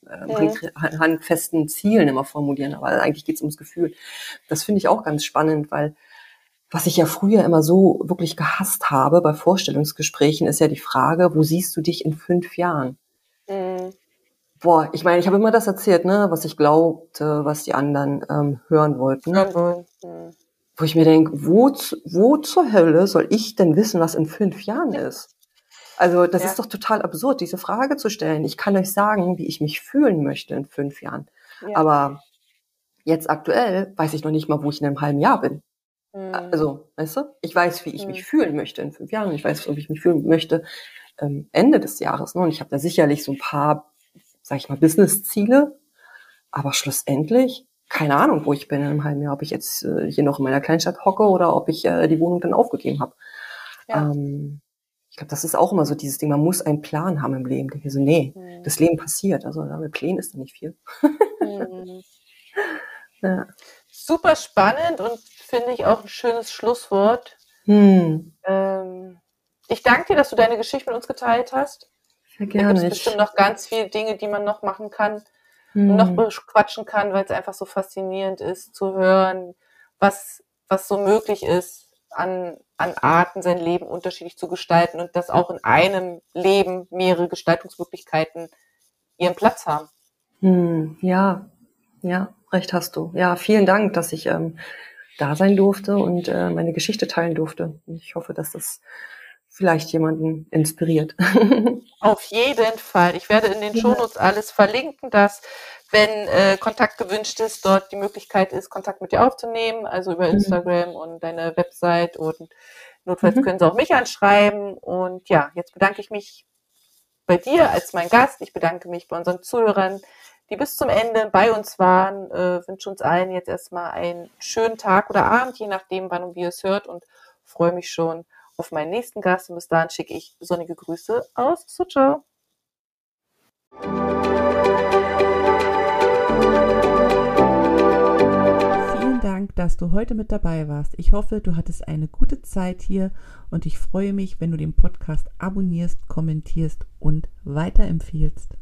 äh, hand- handfesten Zielen immer formulieren. Aber eigentlich geht es ums Gefühl. Das finde ich auch ganz spannend, weil was ich ja früher immer so wirklich gehasst habe bei Vorstellungsgesprächen, ist ja die Frage, wo siehst du dich in fünf Jahren? Mhm. Boah, ich meine, ich habe immer das erzählt, ne, was ich glaubte, was die anderen ähm, hören wollten. Mhm. Wo ich mir denke, wo, wo zur Hölle soll ich denn wissen, was in fünf Jahren ist? Also das Ja. ist doch total absurd, diese Frage zu stellen. Ich kann euch sagen, wie ich mich fühlen möchte in fünf Jahren. Ja. Aber jetzt aktuell weiß ich noch nicht mal, wo ich in einem halben Jahr bin. Mhm. Also, weißt du, ich weiß, wie ich Mhm. mich fühlen möchte in fünf Jahren. Ich weiß, wie ich mich fühlen möchte ähm, Ende des Jahres. Ne? Und ich habe da sicherlich so ein paar, sag ich mal, Business-Ziele. Aber schlussendlich, keine Ahnung, wo ich bin in einem halben Jahr. Ob ich jetzt äh, hier noch in meiner Kleinstadt hocke oder ob ich äh, die Wohnung dann aufgegeben habe. Ja. Ähm, ich glaube, das ist auch immer so dieses Ding, man muss einen Plan haben im Leben. Ich denke so, nee, Mhm. das Leben passiert. Also mit Plänen ist da nicht viel. Mhm. Ja. Super spannend und finde ich auch ein schönes Schlusswort. Hm, Ähm, ich danke dir, dass du deine Geschichte mit uns geteilt hast. sehr Da gibt gerne. es bestimmt noch ganz viele Dinge, die man noch machen kann, hm, noch bequatschen kann, weil es einfach so faszinierend ist zu hören, was, was so möglich ist, an, an Arten sein Leben unterschiedlich zu gestalten und dass auch in einem Leben mehrere Gestaltungsmöglichkeiten ihren Platz haben. Hm, ja, ja, recht hast du. Ja, vielen Dank, dass ich ähm, da sein durfte und äh, meine Geschichte teilen durfte. Ich hoffe, dass das vielleicht jemanden inspiriert. Auf jeden Fall. Ich werde in den. Shownotes alles verlinken, dass, wenn äh, Kontakt gewünscht ist, dort die Möglichkeit ist, Kontakt mit dir aufzunehmen, also über Mhm. Instagram und deine Website und notfalls Mhm. können sie auch mich anschreiben. Und ja, jetzt bedanke ich mich bei dir als mein Gast. Ich bedanke mich bei unseren Zuhörern, die bis zum Ende bei uns waren. Äh, wünsche uns allen jetzt erstmal einen schönen Tag oder Abend, je nachdem, wann und wie ihr es hört und freue mich schon auf meinen nächsten Gast. Und bis dahin schicke ich sonnige Grüße aus Suzhou. Vielen Dank, dass du heute mit dabei warst. Ich hoffe, du hattest eine gute Zeit hier und ich freue mich, wenn du den Podcast abonnierst, kommentierst und weiterempfiehlst.